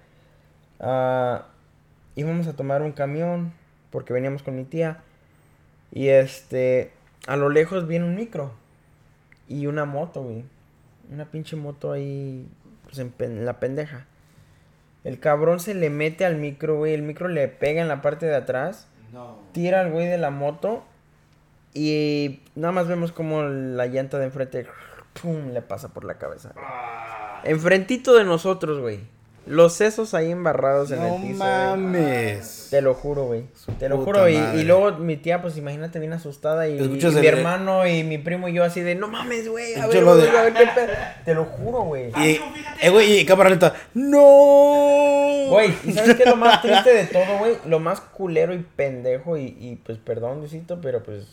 B: Ah, íbamos a tomar un camión porque veníamos con mi tía. Y este, a lo lejos viene un micro y una moto, güey. Una pinche moto ahí, pues en, la pendeja. El cabrón se le mete al micro, güey. El micro le pega en la parte de atrás.
C: No.
B: Tira al güey de la moto. Y nada más vemos como la llanta de enfrente, pum, le pasa por la cabeza.
C: Ah,
B: Enfrentito de nosotros, güey. Los sesos ahí embarrados en
A: No
B: el piso. güey.
A: mames.
B: Te lo juro, güey. Te lo juro. Y, y luego mi tía, pues imagínate, bien asustada. Y, mi
A: el-
B: hermano y mi primo y yo así de, no mames, güey. A ver,
A: lo de-
B: a ver qué pedo". Te lo juro, güey.
A: Y, eh, güey, y cámara lenta. ¡No!
B: Güey, ¿y sabes qué es lo más triste de todo, güey? Lo más culero y pendejo y, y pues perdón, Diosito, pero pues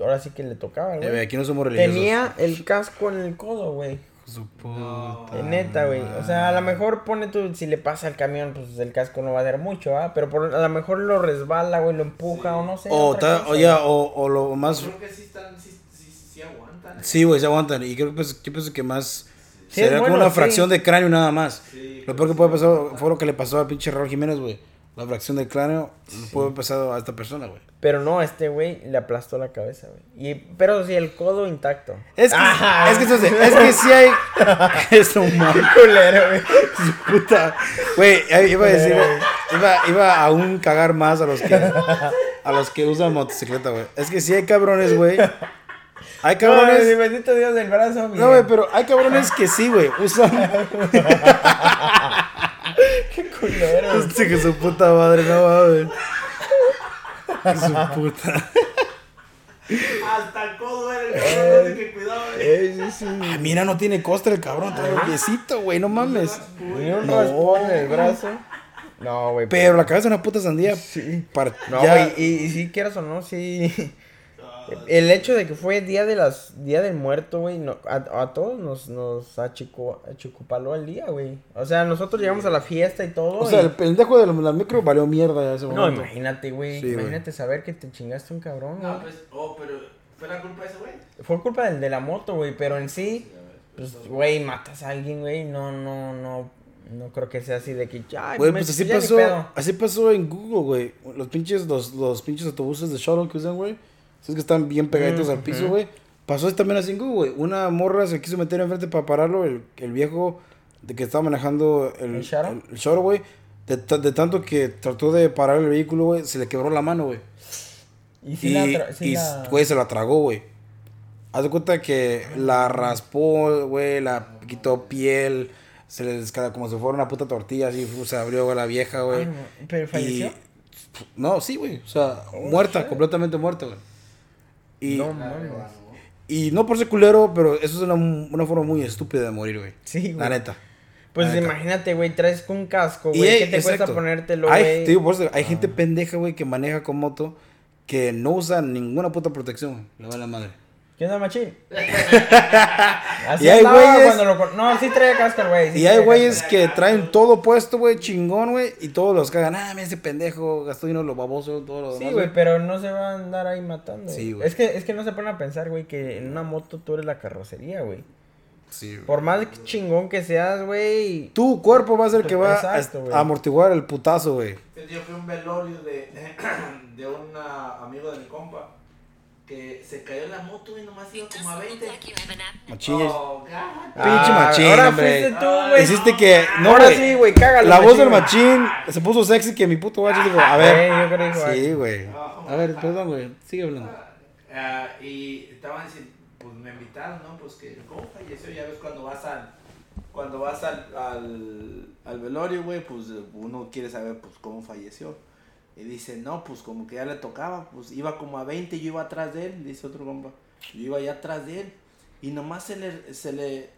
B: ahora sí que le tocaba,
A: Eh, güey,
B: güey.
A: aquí no somos religiosos.
B: Tenía el casco en el codo, güey.
A: Su puta
B: Eh, Neta, güey. O sea, a lo mejor pone tú, si le pasa al camión, pues el casco no va a hacer mucho, ¿ah? Pero por, a lo mejor lo resbala, güey, lo empuja o no sé.
A: O, ta-
B: cosa,
A: o ya, o, o lo más.
C: Creo que sí están, sí, sí, sí aguantan.
A: Sí, güey, se aguantan. Y creo que pues, yo pienso que más.
B: Sí,
A: sería
B: es
A: como
B: bueno,
A: una
B: sí.
A: fracción de cráneo nada más.
C: Sí,
A: lo peor que puede pasar fue lo que le pasó al pinche Raúl Jiménez, güey. La fracción del cráneo puede haber pasado a esta persona, güey.
B: Pero no, este güey le aplastó la cabeza, güey. Y, pero sí, el codo intacto.
A: Es que,
B: Ajá.
A: es que, entonces, es que sí hay. es un mal.
B: culero, güey.
A: Su puta. Güey, iba a decir, iba, iba a aún cagar más a los que a los que usan motocicleta, güey. Es que sí hay cabrones, güey. Hay
B: No,
A: cabrones.
B: mi bendito Dios del brazo,
A: No, güey, pero hay cabrones que sí, güey. Usan.
B: Qué culero.
A: Este que su puta madre, no mames. Su puta.
C: Hasta el codo era el cabrón, así que cuidado. eh.
B: Eh, sí, sí.
A: Ah, mira, no tiene costra el cabrón. Trae un piecito, güey, no mames.
B: Ni un
A: No.
B: raspón en el brazo. No, güey.
A: Pero la cabeza es una puta sandía.
B: Sí.
A: Para,
B: No,
A: ya-
B: güey, y, y si quieras o no, sí. El hecho de que fue día de las día del muerto, güey, no, a, a todos nos, nos achicu, achicupaló el día, güey. O sea, nosotros llegamos a la fiesta y todo.
A: O sea, el pendejo de la, micro valió mierda ya ese
B: No,
A: momento.
B: imagínate, güey.
A: Sí, güey.
B: imagínate saber que te chingaste un cabrón, güey.
C: No, pues, oh, pero fue la culpa de ese güey.
B: Fue culpa del de la moto, güey, pero en sí, pues, güey, matas a alguien, güey, no, no, no, no creo que sea así de que, ya,
A: Güey, pues así
B: ya
A: pasó,
B: pedo.
A: así pasó en Google, güey. Los pinches, los, los pinches autobuses de shuttle que usan, güey. Esos que están bien pegaditos al piso,
B: Ujú.
A: güey. Pasó también en Google, güey. Una morra se quiso meter enfrente para pararlo. El, el viejo de que estaba manejando el,
B: ¿El shuttle,
A: güey. De, de tanto que trató de parar el vehículo, güey, se le quebró la mano, güey.
B: Y sí
A: Y,
B: la,
A: y,
B: la-
A: güey, se la tragó, güey. Haz de cuenta que la raspó, güey, la quitó piel. Se le descarga como si fuera una puta tortilla, así se abrió güey, la vieja, güey.
B: ¿Pero falleció?
A: Y- No, sí, güey. O sea, muerta,
B: shit.
A: completamente muerta, güey. Y
B: no mames.
A: y no por ser culero, pero eso es una, una forma muy estúpida de morir, güey.
B: Sí,
A: La
B: güey.
A: neta.
B: Pues
A: La neta.
B: imagínate, güey, traes un casco, güey,
A: hay-
B: ¿qué te cuesta ponértelo,
A: Hay,
B: güey?
A: te digo, por eso, hay gente pendeja, güey, que maneja con moto que no usa ninguna puta protección, güey. Le va la madre.
B: ¿Qué onda, machín? Así
A: Y hay güeyes-
B: cuando lo No, sí traía casco, el güey. sí
A: y hay güeyes que traen todo puesto, güey, chingón, güey, y todos los cagan. Ah, mira ese pendejo, gastó dinero lo baboso, todo lo
B: Sí, güey, pero no se va a andar ahí matando.
A: Sí,
B: güey. Es que, es que no se pone a pensar, güey, que en una moto tú eres la carrocería, güey.
A: Sí, güey.
B: Por más chingón que seas, güey.
A: Tu cuerpo va a ser que va a
B: Exacto, güey.
A: a amortiguar el putazo, güey.
C: Día fue un velorio de, de un amigo de mi compa que se cayó la moto y nomás iba como a 20.
A: Machín.
C: Oh, God.
A: Pinche machín,
B: ahora
A: hombre.
B: fuiste tú, güey.
A: Hiciste que. No,
B: ahora
A: güey.
B: sí, güey, cágalo.
A: La voz del
B: machín.
A: se puso sexy que mi puto guacho dijo, a
B: Güey,
A: ver.
B: yo creo que dijo,
A: Sí, güey. A ver, perdón, güey. Sigue hablando.
C: Ah, y estaban diciendo, pues me invitaron, ¿no? Pues que, ¿cómo falleció? Ya ves cuando vas al, cuando vas al, al, al velorio, güey, pues uno quiere saber, pues, cómo falleció. Y dice, no, pues como que ya le tocaba, pues iba como a 20, yo iba atrás de él, dice otro compa. Yo iba allá atrás de él. Y nomás se le, se le,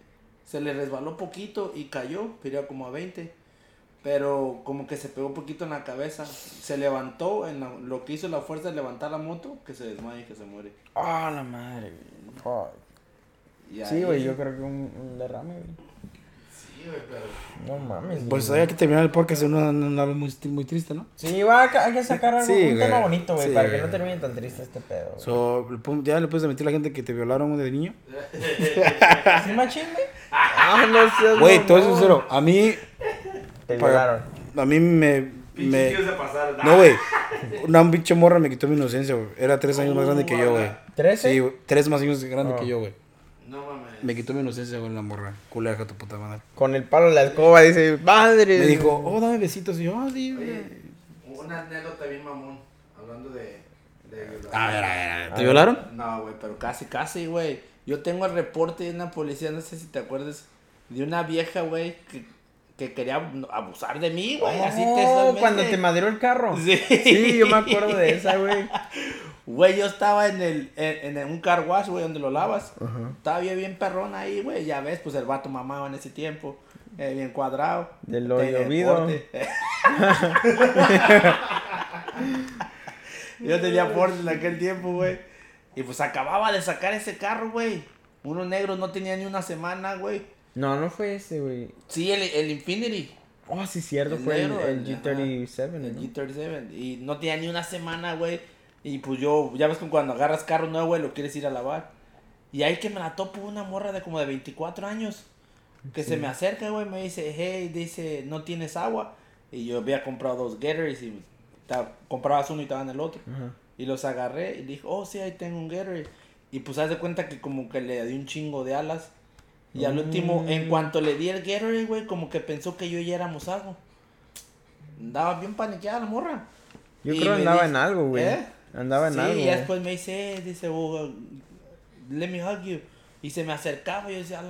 C: se le resbaló poquito y cayó, pero como a 20. Pero como que se pegó poquito en la cabeza. Se levantó, en la- lo que hizo la fuerza de levantar la moto, que se desmaya y que se muere.
B: Ah, la madre, güey. Fuck.
C: Y
B: Sí,
C: ahí-
B: güey, yo creo que un, un derrame, güey.
C: Sí, güey, pero...
B: No mames,
A: Pues
B: güey.
A: hay que terminar el podcast en una, en una muy, muy triste, ¿no?
B: Sí, va, hay que sacar algo,
A: Sí,
B: un
A: güey.
B: tema bonito, güey,
A: Sí,
B: para que no termine tan triste este pedo. güey.
A: So, ya le puedes admitir a la gente que te violaron de niño.
B: ¿Sí, machín, güey? Ah, no seas
A: Güey, todo es
B: mamón.
A: sincero. A mí,
B: Te
A: para-
B: violaron.
A: a mí me...
C: Pinche
A: me
C: tío se pasaron.
A: no, güey. Una pinche morra me quitó mi inocencia, güey. Era tres años más grande que yo, güey.
B: ¿Trece?
A: Sí, güey. Tres más años grande
B: Oh.
A: que yo, güey. Me quitó mi inocencia, güey, la morra. De tu puta madre.
B: Con el palo de la escoba dice, madre.
A: Me dijo, oh, dame besitos. Y yo, ah, sí, güey.
C: Oye, una anécdota bien mamón. Hablando de. de
A: A ver, a ver, a ver.
B: A
A: ¿Te
B: ver.
A: violaron?
C: No, güey, pero casi, casi, güey. Yo tengo el reporte de una policía, no sé si te acuerdas, de una vieja, güey, que, que quería abusar de mí, güey. así
B: Oh,
C: textualmente.
B: cuando te madreó el carro.
C: Sí.
B: Sí, yo me acuerdo de esa, güey.
C: Güey, yo estaba en el en, en un car wash, güey, donde lo lavas. Estaba bien, bien perrón ahí, güey. Ya ves, pues el vato mamaba en ese tiempo. eh, bien cuadrado.
B: Del
C: Tenía
B: oído.
C: porte. Yo tenía porte en aquel tiempo, güey. Y pues acababa de sacar ese carro, güey. Uno negro no tenía ni una semana, güey.
B: No, no fue ese, güey.
C: Sí, el, el Infinity.
B: Oh, sí, cierto,
C: El
B: fue
C: negro,
B: el
C: el-
B: G37,
C: El
B: ¿no?
C: G37. Y no tenía ni una semana, güey. Y pues yo, ya ves que cuando agarras carro nuevo, güey, lo quieres ir a lavar. Y ahí que me la topo una morra de como de 24 años. Que se me acerca, güey, me dice, hey, dice, ¿no tienes agua? Y yo había comprado dos Gatorades y ta- comprabas uno y te daban el otro. Y los agarré y dije, oh, sí, ahí tengo un Gatorade. Y pues haz de cuenta que como que le di un chingo de alas. Y al último, en
B: Mm.
C: cuanto le di el Gatorade, güey, como que pensó que yo ya éramos algo. Andaba bien paniqueada la morra.
B: Yo
C: Y
B: creo
C: me
B: andaba
C: dice-
B: en algo, güey.
C: ¿Eh?
B: Andaba en
C: sí,
B: algo.
C: y ya después me dice, dice, oh, let me hug you. Y se me acercaba y yo decía,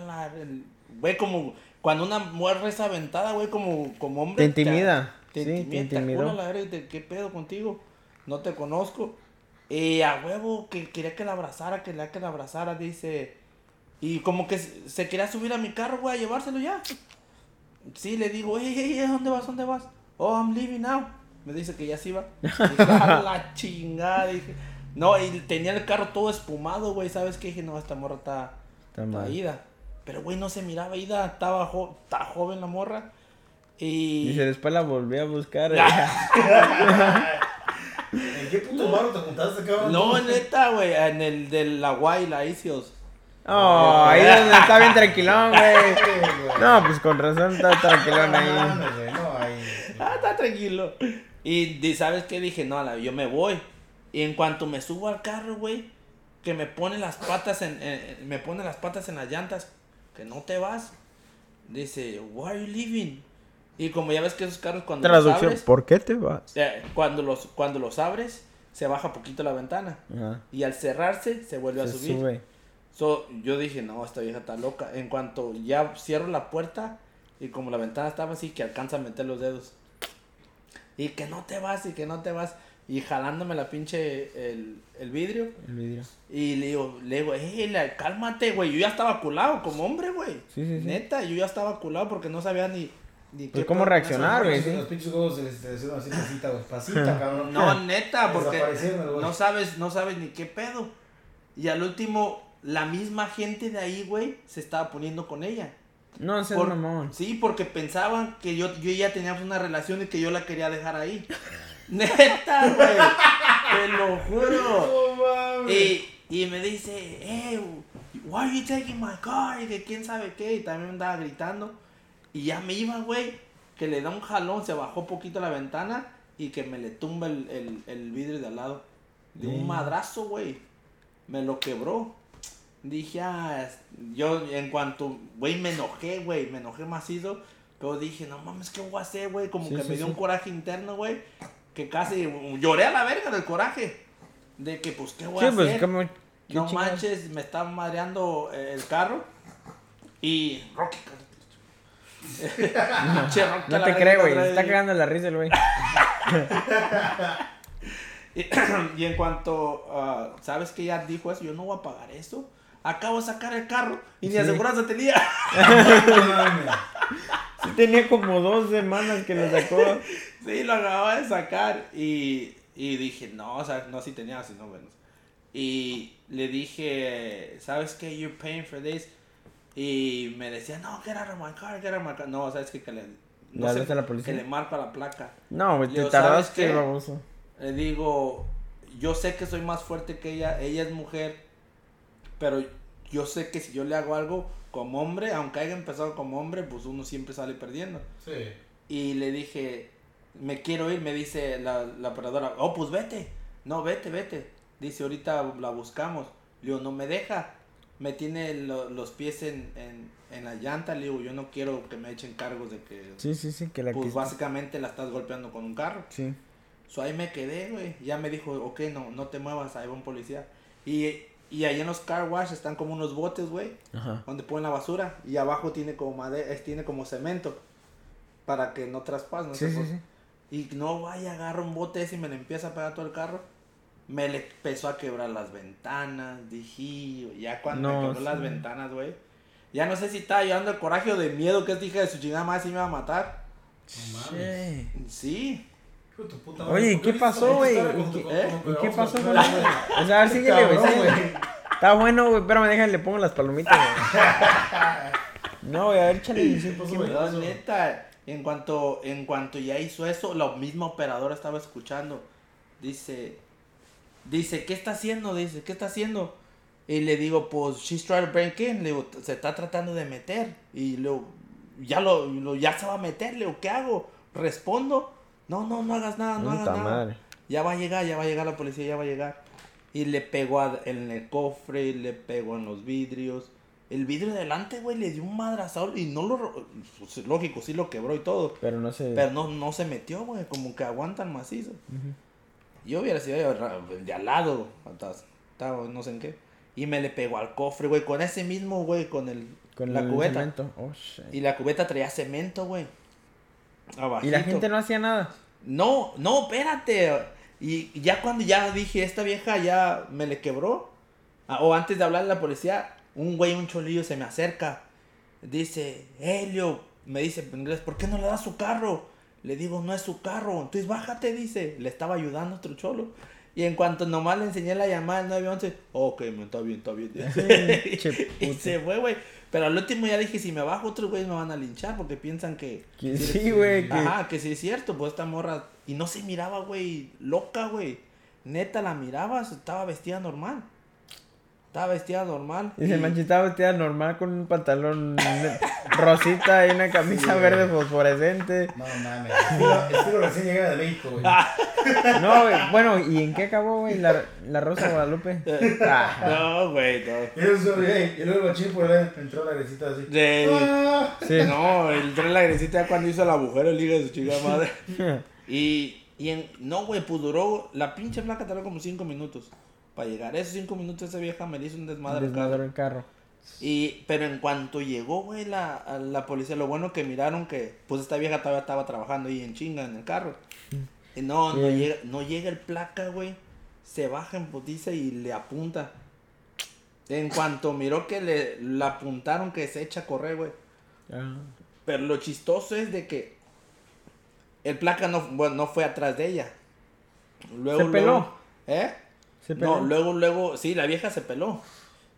C: güey, como cuando una mujer es aventada, güey, como, como hombre.
B: Te intimida.
C: Te,
B: Sí, te
C: intimida, te
B: intimidó.
C: acuna la verga y te- ¿qué pedo contigo? No te conozco. Y a huevo, que quería que la abrazara, quería que la abrazara, dice. Y como que se quería subir a mi carro, güey, a llevárselo ya. Sí, le digo, hey, hey, hey, ¿dónde vas? ¿Dónde vas? Oh, I'm leaving now. Me dice que ya se iba. Dije, "A la chingada. Dije, no, y tenía el carro todo espumado, güey. ¿Sabes qué? Dije, no, esta morra está,
B: Está
C: está ida. Pero, güey, no se miraba ida. Estaba, jo- estaba joven la morra. Y...
B: Dice, después la volví a buscar.
A: ¿En qué puto barro te juntaste, cabrón?
C: No, neta, güey, en el de la Guay, la Isios.
B: Oh, ahí donde está bien tranquilón, güey. No, pues con razón está tranquilón ahí.
A: No, ahí.
C: Ah, está tranquilo. Y di- ¿sabes qué? Dije, no, la- yo me voy. Y en cuanto me subo al carro, güey, que me pone las patas en, me pone las patas en las llantas, que no te vas. Dice, why are you leaving? Y como ya ves que esos carros cuando los abres,
B: ¿por qué te vas?
C: eh, cuando los cuando los abres, se baja poquito la ventana. Y al cerrarse, se vuelve a subir.
B: sube.
C: So, yo dije, no, esta vieja está loca. En cuanto ya cierro la puerta y como la ventana estaba así, que alcanza a meter los dedos. Y que no te vas y que no te vas. Y jalándome la pinche el, el vidrio.
B: El vidrio.
C: Y le digo, le digo, hey, la- cálmate, güey. Yo ya estaba culado como hombre, güey.
B: Sí, sí, sí.
C: Neta, yo ya estaba culado porque no sabía ni, ni
B: Pues,
C: qué
B: ¿cómo reaccionar, güey? sí.
A: Los pinches huevos se les hicieron así pasita, güey. Pasita, cabrón.
C: No, neta, porque no sabes, no sabes ni qué pedo. Y al último, la misma gente de ahí, güey, se estaba poniendo con ella.
B: No, seas
C: Por-
B: mamón.
C: Sí, porque pensaban que yo, yo ya teníamos una relación y que yo la quería dejar ahí. Neta, güey. Te lo juro.
A: No mames.
C: Y, y me dice, hey, why are you taking my car? Y que quién sabe qué. Y también me andaba gritando. Y ya me iba, güey. Que le da un jalón, se bajó poquito la ventana y que me le tumba el, el, el vidrio de al lado. De un madrazo, güey. Me lo quebró. Dije, ah, yo en cuanto, güey, me enojé, güey, me enojé macizo. Pero dije, no mames, ¿qué voy a hacer, güey? Como
B: Sí,
C: que
B: sí,
C: me dio
B: sí.
C: un coraje interno, güey. Que casi lloré a la verga del coraje. De que, pues, ¿qué voy a
B: pues,
C: hacer?
B: ¿qué
C: No manches, me estaba mareando eh, el carro. Y. Rocky. Che, Rocky
B: No te creo, güey. está cagando la risa el güey.
C: Y, y en cuanto, ah, ¿sabes que ya dijo eso? Yo no voy a pagar eso. Acabo de sacar el carro y ni
B: Sí.
C: aseguranza tenía.
B: Sí tenía como dos semanas que lo sacó.
C: sí, lo acababa de sacar. Y, y dije, no, o sea, no, si tenía, si no, bueno. Y le dije, ¿sabes qué? You're paying for this. Y me decía, no, get out of my car, get out of my car. No, ¿sabes qué? Que le,
B: ¿Le
C: no sé,
B: la policía?
C: que le marco la placa.
B: No, güey, te
C: Yo, ¿sabes
B: tardaste, baboso.
C: Le digo, yo sé que soy más fuerte que ella, ella es mujer, pero yo sé que si yo le hago algo como hombre, aunque haya empezado como hombre, pues uno siempre sale perdiendo.
A: Sí.
C: Y le dije, me quiero ir, me dice la, la operadora, oh, pues vete. No, vete, vete. Dice, ahorita la buscamos. Le digo, no me deja. Me tiene lo- los pies en, en, en la llanta. Le digo, yo no quiero que me echen cargos de que...
B: Sí, sí, sí, que la
C: Pues básicamente la estás golpeando con un carro.
B: Sí.
C: So, ahí me quedé, güey. Ya me dijo, ok, no, no te muevas, ahí va un policía. Y, y ahí en los car wash están como unos botes, güey, donde ponen la basura. Y abajo tiene como madera, tiene como cemento. Para que no traspase, no
B: Sí, sí, sí.
C: Y no vaya, agarra un bote ese y me le empieza a pegar todo el carro. Me le empezó a quebrar las ventanas, dije, ya cuando
B: No,
C: me quebró las
B: sí.
C: ventanas, güey. Ya no sé si estaba llevando el coraje o de miedo que esta hija de su chingada más y me iba a matar.
A: No mames.
B: Sí. Oye,
A: madre,
B: ¿y
A: ¿por
B: qué pasó, güey? ¿Y qué-
A: con-
C: ¿Eh?
A: con-
B: ¿Y
A: con-
B: qué
A: con-
B: pasó
A: con-?
B: O sea, a ver, síguele, güey. Está bueno, güey, espérame, déjale, le pongo las palomitas, güey. No, güey, a ver, échale. sí,
C: neta, en cuanto, en cuanto ya hizo eso, la misma operadora estaba escuchando. Dice, dice, ¿qué está haciendo? Dice, ¿qué está haciendo? Y le digo, pues, she's trying to break in. Le digo, se está tratando de meter. Y luego, ya lo, lo- ya se va a meter. Le digo, ¿qué hago? ¿Respondo? No, no, no hagas nada, no hagas nada.
B: madre.
C: Ya va a llegar, ya va a llegar la policía, ya va a llegar. Y le pegó a- en el cofre, le pegó en los vidrios. El vidrio de delante, güey, le dio un madrazo y no lo... pues, lógico, sí lo quebró y todo.
B: Pero no sé.
C: Pero no, no se metió, güey, como que aguantan macizo. Yo hubiera sido de al lado, estaba no sé en qué. Y me le pegó al cofre, güey, con ese mismo, güey, con el...
B: Con
C: la
B: el
C: cubeta.
B: cemento. Oh.
C: Y la cubeta traía cemento, güey.
B: Y la gente no hacía nada.
C: No, no, espérate. Y ya cuando ya dije, esta vieja ya me le quebró. ah, O antes de hablarle a la policía, un güey, un cholillo se me acerca. Dice, Helio, me dice en inglés, ¿por qué no le das su carro? Le digo, no es su carro. Entonces bájate, dice. Le estaba ayudando a otro cholo. Y en cuanto nomás le enseñé la llamada al 911, ok, me está bien, está bien.
B: Che,
C: y se fue, güey. Pero al último ya dije, si me bajo, otros güeyes me van a linchar porque piensan que...
B: Que Sí, güey. que-
C: Ajá, que sí es cierto, pues esta morra. Y no se miraba, güey, loca, güey. Neta la mirabas, estaba vestida normal. Estaba vestida normal.
B: Dice,
C: y-
B: manchi, estaba vestida normal con un pantalón rosita y una camisa
A: Sí,
B: verde
A: güey.
B: fosforescente.
A: No mames. Estilo, recién llegada de México, güey.
C: Ah.
B: No, güey. Bueno, ¿y en qué acabó, güey? La, la Rosa Guadalupe. Ah,
C: No, güey, no.
A: Y eso, güey, y luego el por ahí entró la gresita así.
C: De-
A: Ah.
B: sí.
C: No, el tren la gresita ya cuando hizo el agujero, el hijo de su chica madre. Y, y en, no, güey, pues duró, la pinche placa tardó como 5 minutos para llegar. Esos 5 minutos esa vieja me le hizo un desmadre. al carro.
B: Desmadró el carro.
C: Y, pero en cuanto llegó, güey, la, la policía, lo bueno que miraron que, pues esta vieja todavía estaba trabajando ahí en chinga en el carro. Y no, no llega, no llega el placa, güey. Se baja en putiza y le apunta. En cuanto miró que le la apuntaron, que se echa a correr, güey.
B: Ah.
C: Pero lo chistoso es de que el placa no, bueno, no fue atrás de ella. Luego,
B: ¿Se peló?
C: luego- ¿Eh?
B: Se
C: No, luego, luego, sí, la vieja se peló.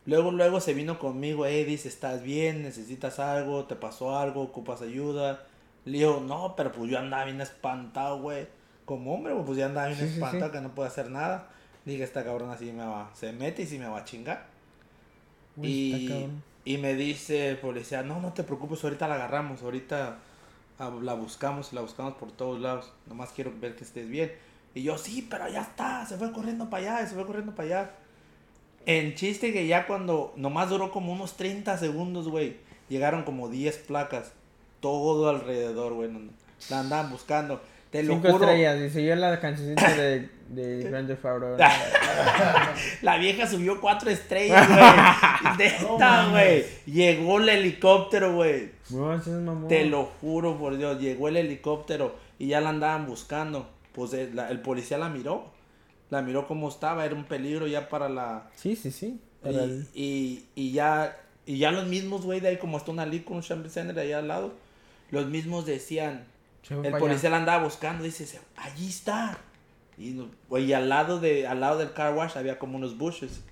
C: Luego, luego se vino conmigo, eh, dice, ¿estás bien? ¿Necesitas algo? ¿Te pasó algo? ¿Ocupas ayuda? Le digo, no, pero pues yo andaba bien espantado, güey. Como hombre, pues ya andaba bien
B: Sí,
C: espantado
B: sí.
C: que no puede hacer nada. Dije, esta cabrona sí me va, se mete y sí me va a chingar.
B: Uy,
C: y, y me dice el policía, no, no te preocupes, ahorita la agarramos, ahorita ah, la buscamos, la buscamos por todos lados. Nomás quiero ver que estés bien. Y yo, sí, pero ya está, se fue corriendo para allá, se fue corriendo para allá. En chiste que ya cuando, nomás duró como unos 30 segundos, güey, llegaron como 10 placas, todo alrededor, güey, no- la andaban buscando. Te lo
B: Cinco
C: juro.
B: estrellas. Dice yo la cancioncita de, de Grand Theft Auto.
C: La vieja subió cuatro estrellas, güey. Neta,
A: mames.
C: güey. Llegó el helicóptero, güey. Te lo juro por Dios. Llegó el helicóptero y ya la andaban buscando. Pues el, la- el policía la miró. La miró como estaba. Era un peligro ya para la.
B: Sí, sí, sí. Para el-
C: Y, y, ya. Y ya los mismos, güey, de ahí como está una lico, un shopping center allá al lado. Los mismos decían. El policía
B: allá.
C: la andaba buscando, dice, "Se- allí está. Y, y al lado de, al lado del car wash había como unos bushes.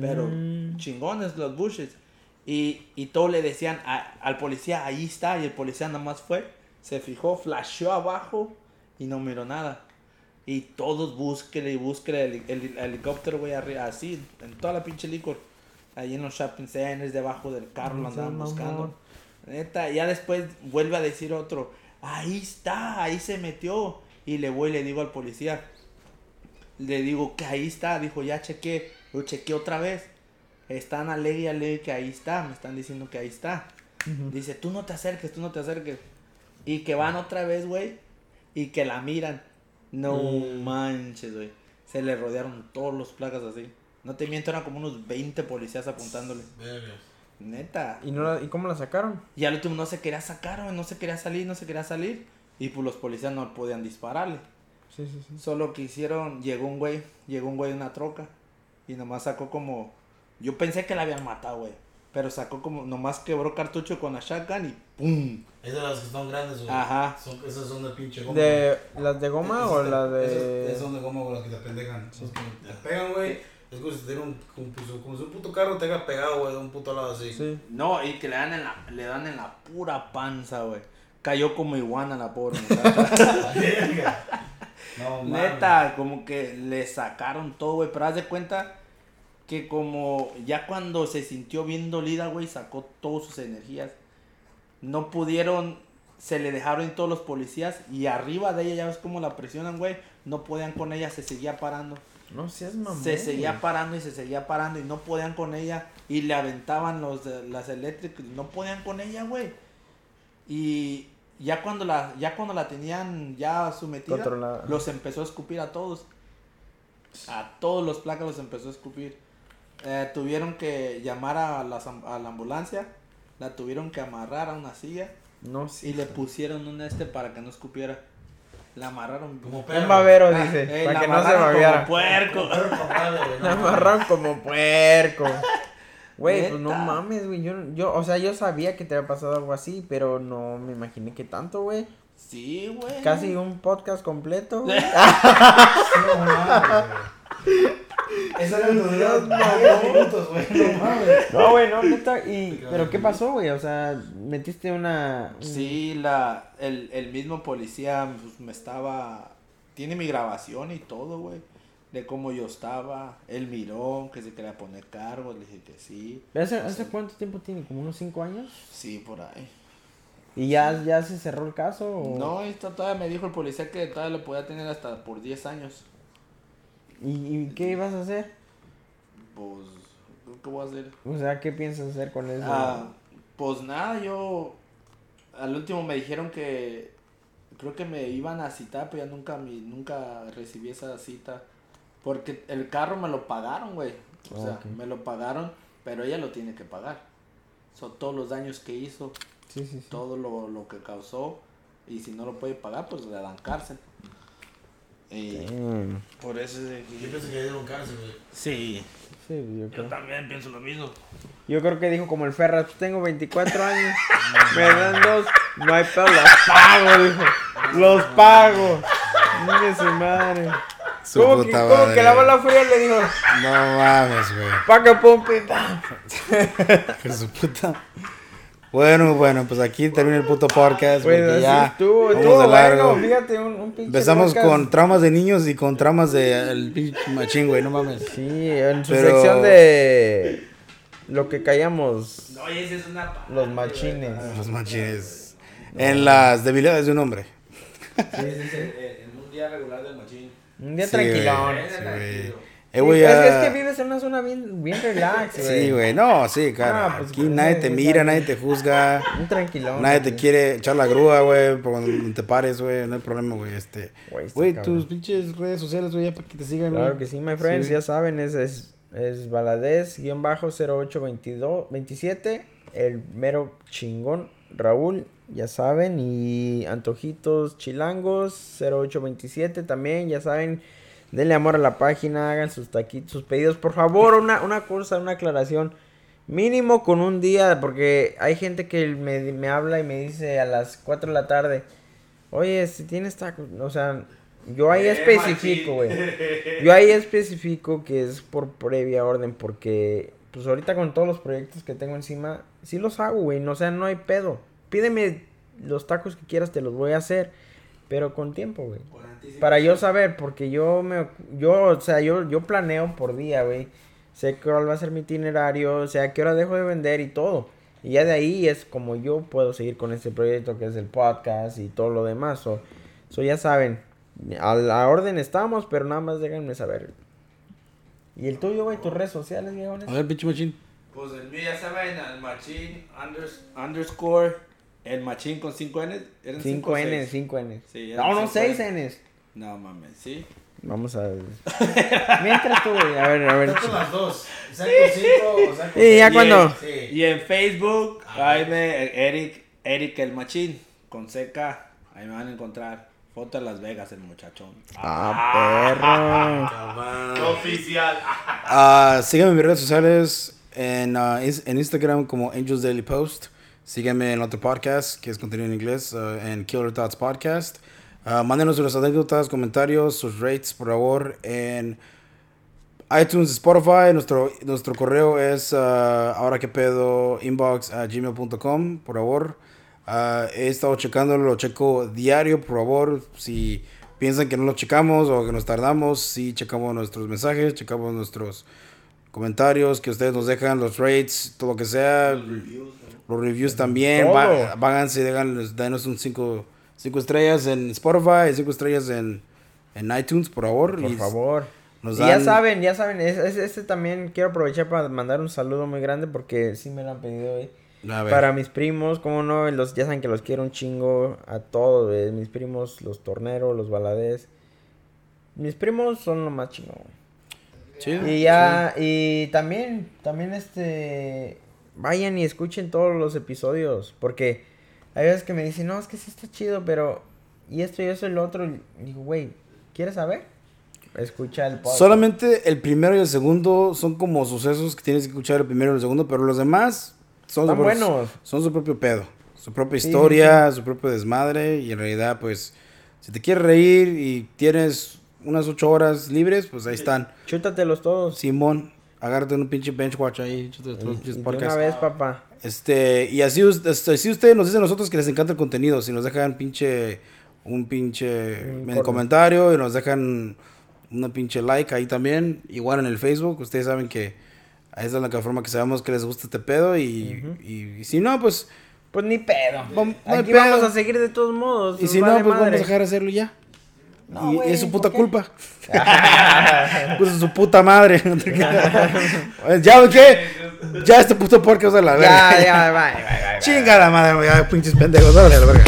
C: Pero
B: Mm.
C: chingones los bushes. Y, y todos le decían a- al policía, ahí está. Y el policía nada más fue, se fijó, flasheó abajo y no miró nada. Y todos búsquele y búsquele el, el- el helicóptero, güey, arriba, así, en toda la pinche licor. Ahí en los shopping centers, debajo del carro, lo andaban buscando. Neta, ya después vuelve a decir otro, ahí está, ahí se metió. Y le voy y le digo al policía, le digo que ahí está, dijo, ya chequé, lo chequé otra vez. Están alegre y alegre que ahí está, me están diciendo que ahí está. Dice, tú no te acerques, tú no te acerques. Y que van otra vez, güey, y que la miran. No
B: Mm.
C: manches, güey. Se le rodearon todos los placas así. No te miento, eran como unos 20 policías apuntándole. Neta.
B: ¿Y, no la- ¿Y cómo la sacaron?
C: Y al último no se quería sacar, güey, no se quería salir, no se quería salir. Y pues los policías no podían dispararle.
B: Sí, sí, sí.
C: Solo que hicieron, llegó un güey, llegó un güey en una troca. Y nomás sacó como. Yo pensé que la habían matado, güey. Pero sacó como, nomás quebró cartucho con la shotgun y ¡pum!
A: Es de las que están grandes, güey.
C: Ajá.
A: Son, esas son de pinche goma.
B: ¿De las de goma
A: Esas
B: o las de...?
A: esas son de goma, güey, las que te pendejan. Esas que te pegan, güey. Es como si te un, como, pues, como si un puto carro te haya pegado, güey, de un puto lado así.
B: Sí.
C: No, y que le dan en la, le dan en la pura panza, güey. Cayó como iguana la pobre muchacha.
A: No.
C: Neta, como que le sacaron todo, güey. Pero haz de cuenta que como ya cuando se sintió bien dolida, güey, sacó todas sus energías. No pudieron, se le dejaron todos los policías y arriba de ella, ya ves cómo la presionan, güey. No podían con ella, se seguía parando.
B: No seas mamón.
C: Se seguía parando y se seguía parando y no podían con ella. Y le aventaban los las eléctricas no podían con ella, güey. Y ya cuando la, ya cuando la tenían ya sometida,
B: Controlada.
C: los empezó a escupir a todos. A todos los placas los empezó a escupir. Eh, tuvieron que llamar a, las a la ambulancia. La tuvieron que amarrar a una silla.
B: No, sí.
C: Y le pusieron un este para que no escupiera. La amarraron.
A: Como
B: Un
A: perro.
B: babero,
C: Ah,
B: dice.
C: eh,
B: para
C: la
B: que no se
C: amarraron como
B: babeara.
C: puerco.
A: Como madre, no
B: La amarraron como puerco. Güey, pues no mames, güey. Yo, yo, o sea, yo sabía que te había pasado algo así, pero no me imaginé que tanto, güey.
C: Sí, güey.
B: Casi un podcast completo, güey.
A: No mames, güey. Esa era vida 10 minutos, güey. No mames.
B: No, güey, no, neta. Y, pero ¿qué pasó, güey? O sea, metiste una. un-
C: Sí, la, el, el mismo policía pues, me estaba... Tiene mi grabación y todo, güey. De cómo yo estaba. Él miró, que se quería poner cargo. Le dije que sí.
B: ¿Hace, hace cuánto tiempo tiene? ¿Como unos cinco años?
C: Sí, por ahí.
B: ¿Y ya, ya se cerró el caso? O...
C: No, esto todavía me dijo el policía que todavía lo podía tener hasta por 10 años.
B: ¿Y, y qué ibas a hacer?
C: Pues, ¿qué voy a hacer?
B: O sea, ¿qué piensas hacer con eso?
C: Ah, pues nada, yo al último me dijeron que creo que me iban a citar, pero ya nunca me, nunca recibí esa cita porque el carro me lo pagaron, güey. O sea, me lo pagaron, pero ella lo tiene que pagar. Son todos los daños que hizo,
B: sí, sí, sí.
C: todo lo, lo que causó y si no lo puede pagar, pues le dan cárcel. Y
B: Damn.
C: por eso es de
A: Yo pienso que le dieron cáncer, güey.
C: Sí,
B: Sí, yo creo.
C: también pienso lo mismo.
B: Yo creo que dijo como el Ferras, tengo 24 años, me dan dos, no hay pedo, los pago, dijo. Los pago. Niña su madre.
A: Su
B: ¿Cómo que,
A: puta
B: cómo
A: madre.
B: que la bala fría le dijo?
A: No mames, güey.
B: Pa' que pum, pim, pam.
A: Que su puta. Bueno, bueno, pues aquí termina el puto podcast.
B: Pues
A: porque ya
B: estuvo,
A: de largo.
B: bueno, fíjate, un, un pinche
A: Empezamos
B: podcast.
A: con traumas de niños y con traumas de el pinche machín, güey, no mames.
B: Sí, en su
A: Pero-
B: sección de lo que callamos
C: No, y esa es una
B: los machines.
A: Los machines. En las debilidades de un hombre.
C: en un día regular del machín.
B: Un día
A: Sí,
B: tranquilón.
A: güey.
C: Sí,
A: Sí,
C: tranquilo.
A: güey. Eh,
B: es, que,
A: ya-
B: es que vives en una zona bien, bien relax, güey.
A: Sí, güey. No, sí, claro.
B: Ah, pues,
A: Aquí
B: pues,
A: nadie te mira, nadie te juzga.
B: Un tranquilón.
A: Nadie te quiere echar la grúa, güey, por cuando te pares, güey. No hay problema, güey. Este.
B: Güey,
A: tus pinches redes sociales, güey, ya para que te sigan, güey.
B: Claro que sí, my friends,
A: Sí.
B: ya saben, es, es, es Baladez-0822-27, el mero chingón Raúl, ya saben, y Antojitos Chilangos 0827 también, ya saben, denle amor a la página, hagan sus taquitos, sus pedidos, por favor, una, una cosa, una aclaración, mínimo con un día, porque hay gente que me, me habla y me dice a las 4 de la tarde, oye, si tienes tacos, o sea, yo ahí
C: Eh,
B: especifico, güey. Yo ahí especifico que es por previa orden porque pues ahorita con todos los proyectos que tengo encima, sí los hago, güey, no, o sea, no hay pedo. Pídeme los tacos que quieras, te los voy a hacer, pero con tiempo, güey. Para yo saber, porque yo me yo, o sea, yo yo planeo por día, güey. Sé cuál va a ser mi itinerario, sé a qué hora dejo de vender y todo. Y ya de ahí es como yo puedo seguir con este proyecto que es el podcast y todo lo demás. So, so ya saben, a la orden estamos, pero nada más déjenme saber. ¿Y el tuyo, güey? ¿Tus redes sociales, viejones?
A: A ver, pinche machín.
C: Pues el mío ya saben, el machín unders- underscore, el machín con 5 N. ¿Eran
B: 5
C: o
B: N,
C: seis?
B: 5 N.
C: Sí,
B: no, no,
C: cinco
B: 6
C: N. No mames, sí.
B: Vamos a. Mientras tú, güey. A ver, a ver.
A: las dos. Saco cinco o saco
B: Y ya
C: Y
B: cuando.
C: en- Y en Facebook, ahí me, Eric, Eric el machín, con seca, ahí me van a encontrar. Foto de Las Vegas, el muchachón.
B: Ah, perro.
C: Oficial.
A: Ah, síganme en mis redes sociales en, ah, is- en Instagram como Angels Daily Post. Síganme en otro podcast que es contenido en inglés, ah, en Killer Thoughts Podcast. Ah, mándenos sus anécdotas, comentarios, sus rates, por favor, en iTunes, Spotify. Nuestro, nuestro correo es ah, ahora que pedo inbox a gmail.com, por favor. Ah, he estado checándolo, lo checo diario, por favor. Si piensan que no lo checamos o que nos tardamos, sí checamos nuestros mensajes, checamos nuestros comentarios que ustedes nos dejan, los rates, todo lo que sea, los reviews también.
B: Todo.
A: Va- Váganse, denos un 5 estrellas en Spotify, 5 estrellas en, en iTunes, por favor.
B: Por
A: Y
B: favor.
A: Nos
B: Y ya saben, ya saben, es- es- este también quiero aprovechar para mandar un saludo muy grande porque sí me lo han pedido hoy. Para mis primos, como no, los, ya saben que los quiero un chingo a todos, güey. mis primos, los torneros, los baladés. Mis primos son lo más chingón.
A: Chido,
B: Y ya, y también, también este, vayan y escuchen todos los episodios, porque hay veces que me dicen, no, es que sí está chido, pero, y esto y eso y lo otro, y digo, güey, ¿quieres saber? Escucha el podcast.
A: Solamente el primero y el segundo son como sucesos que tienes que escuchar el primero y el segundo, pero los demás son, su, pro-
B: buenos.
A: son su propio pedo, su propia
B: Sí,
A: historia, su propio desmadre y en realidad pues si te quieres reír y tienes unas ocho horas libres, pues ahí están.
B: Chútatelos todos.
A: Simón, agárrate un pinche bench watch ahí,
B: Y-
A: todos los
B: y
A: pinches
B: de
A: podcasts.
B: una vez, papá.
A: Este, y así, este, así ustedes nos dicen a nosotros que les encanta el contenido. Si nos dejan pinche, un pinche
B: Un
A: comentario y nos dejan una pinche like ahí también. Igual en el Facebook, ustedes saben que ahí es la única forma que sabemos que les gusta este pedo. Y, y- y si no, pues,
B: Pues ni pedo.
A: Vam- no hay
B: Aquí
A: pedo.
B: vamos a seguir de todos modos.
A: y si no, pues vamos a dejar de hacerlo ya.
B: No,
A: y
B: güey,
A: es su puta culpa. pues es su puta madre. ya, ¿qué? Ya este puto podcast a la verga.
B: Ya, ya, bye, bye.
A: Chinga la madre, ya pinches pendejos, órale a la verga.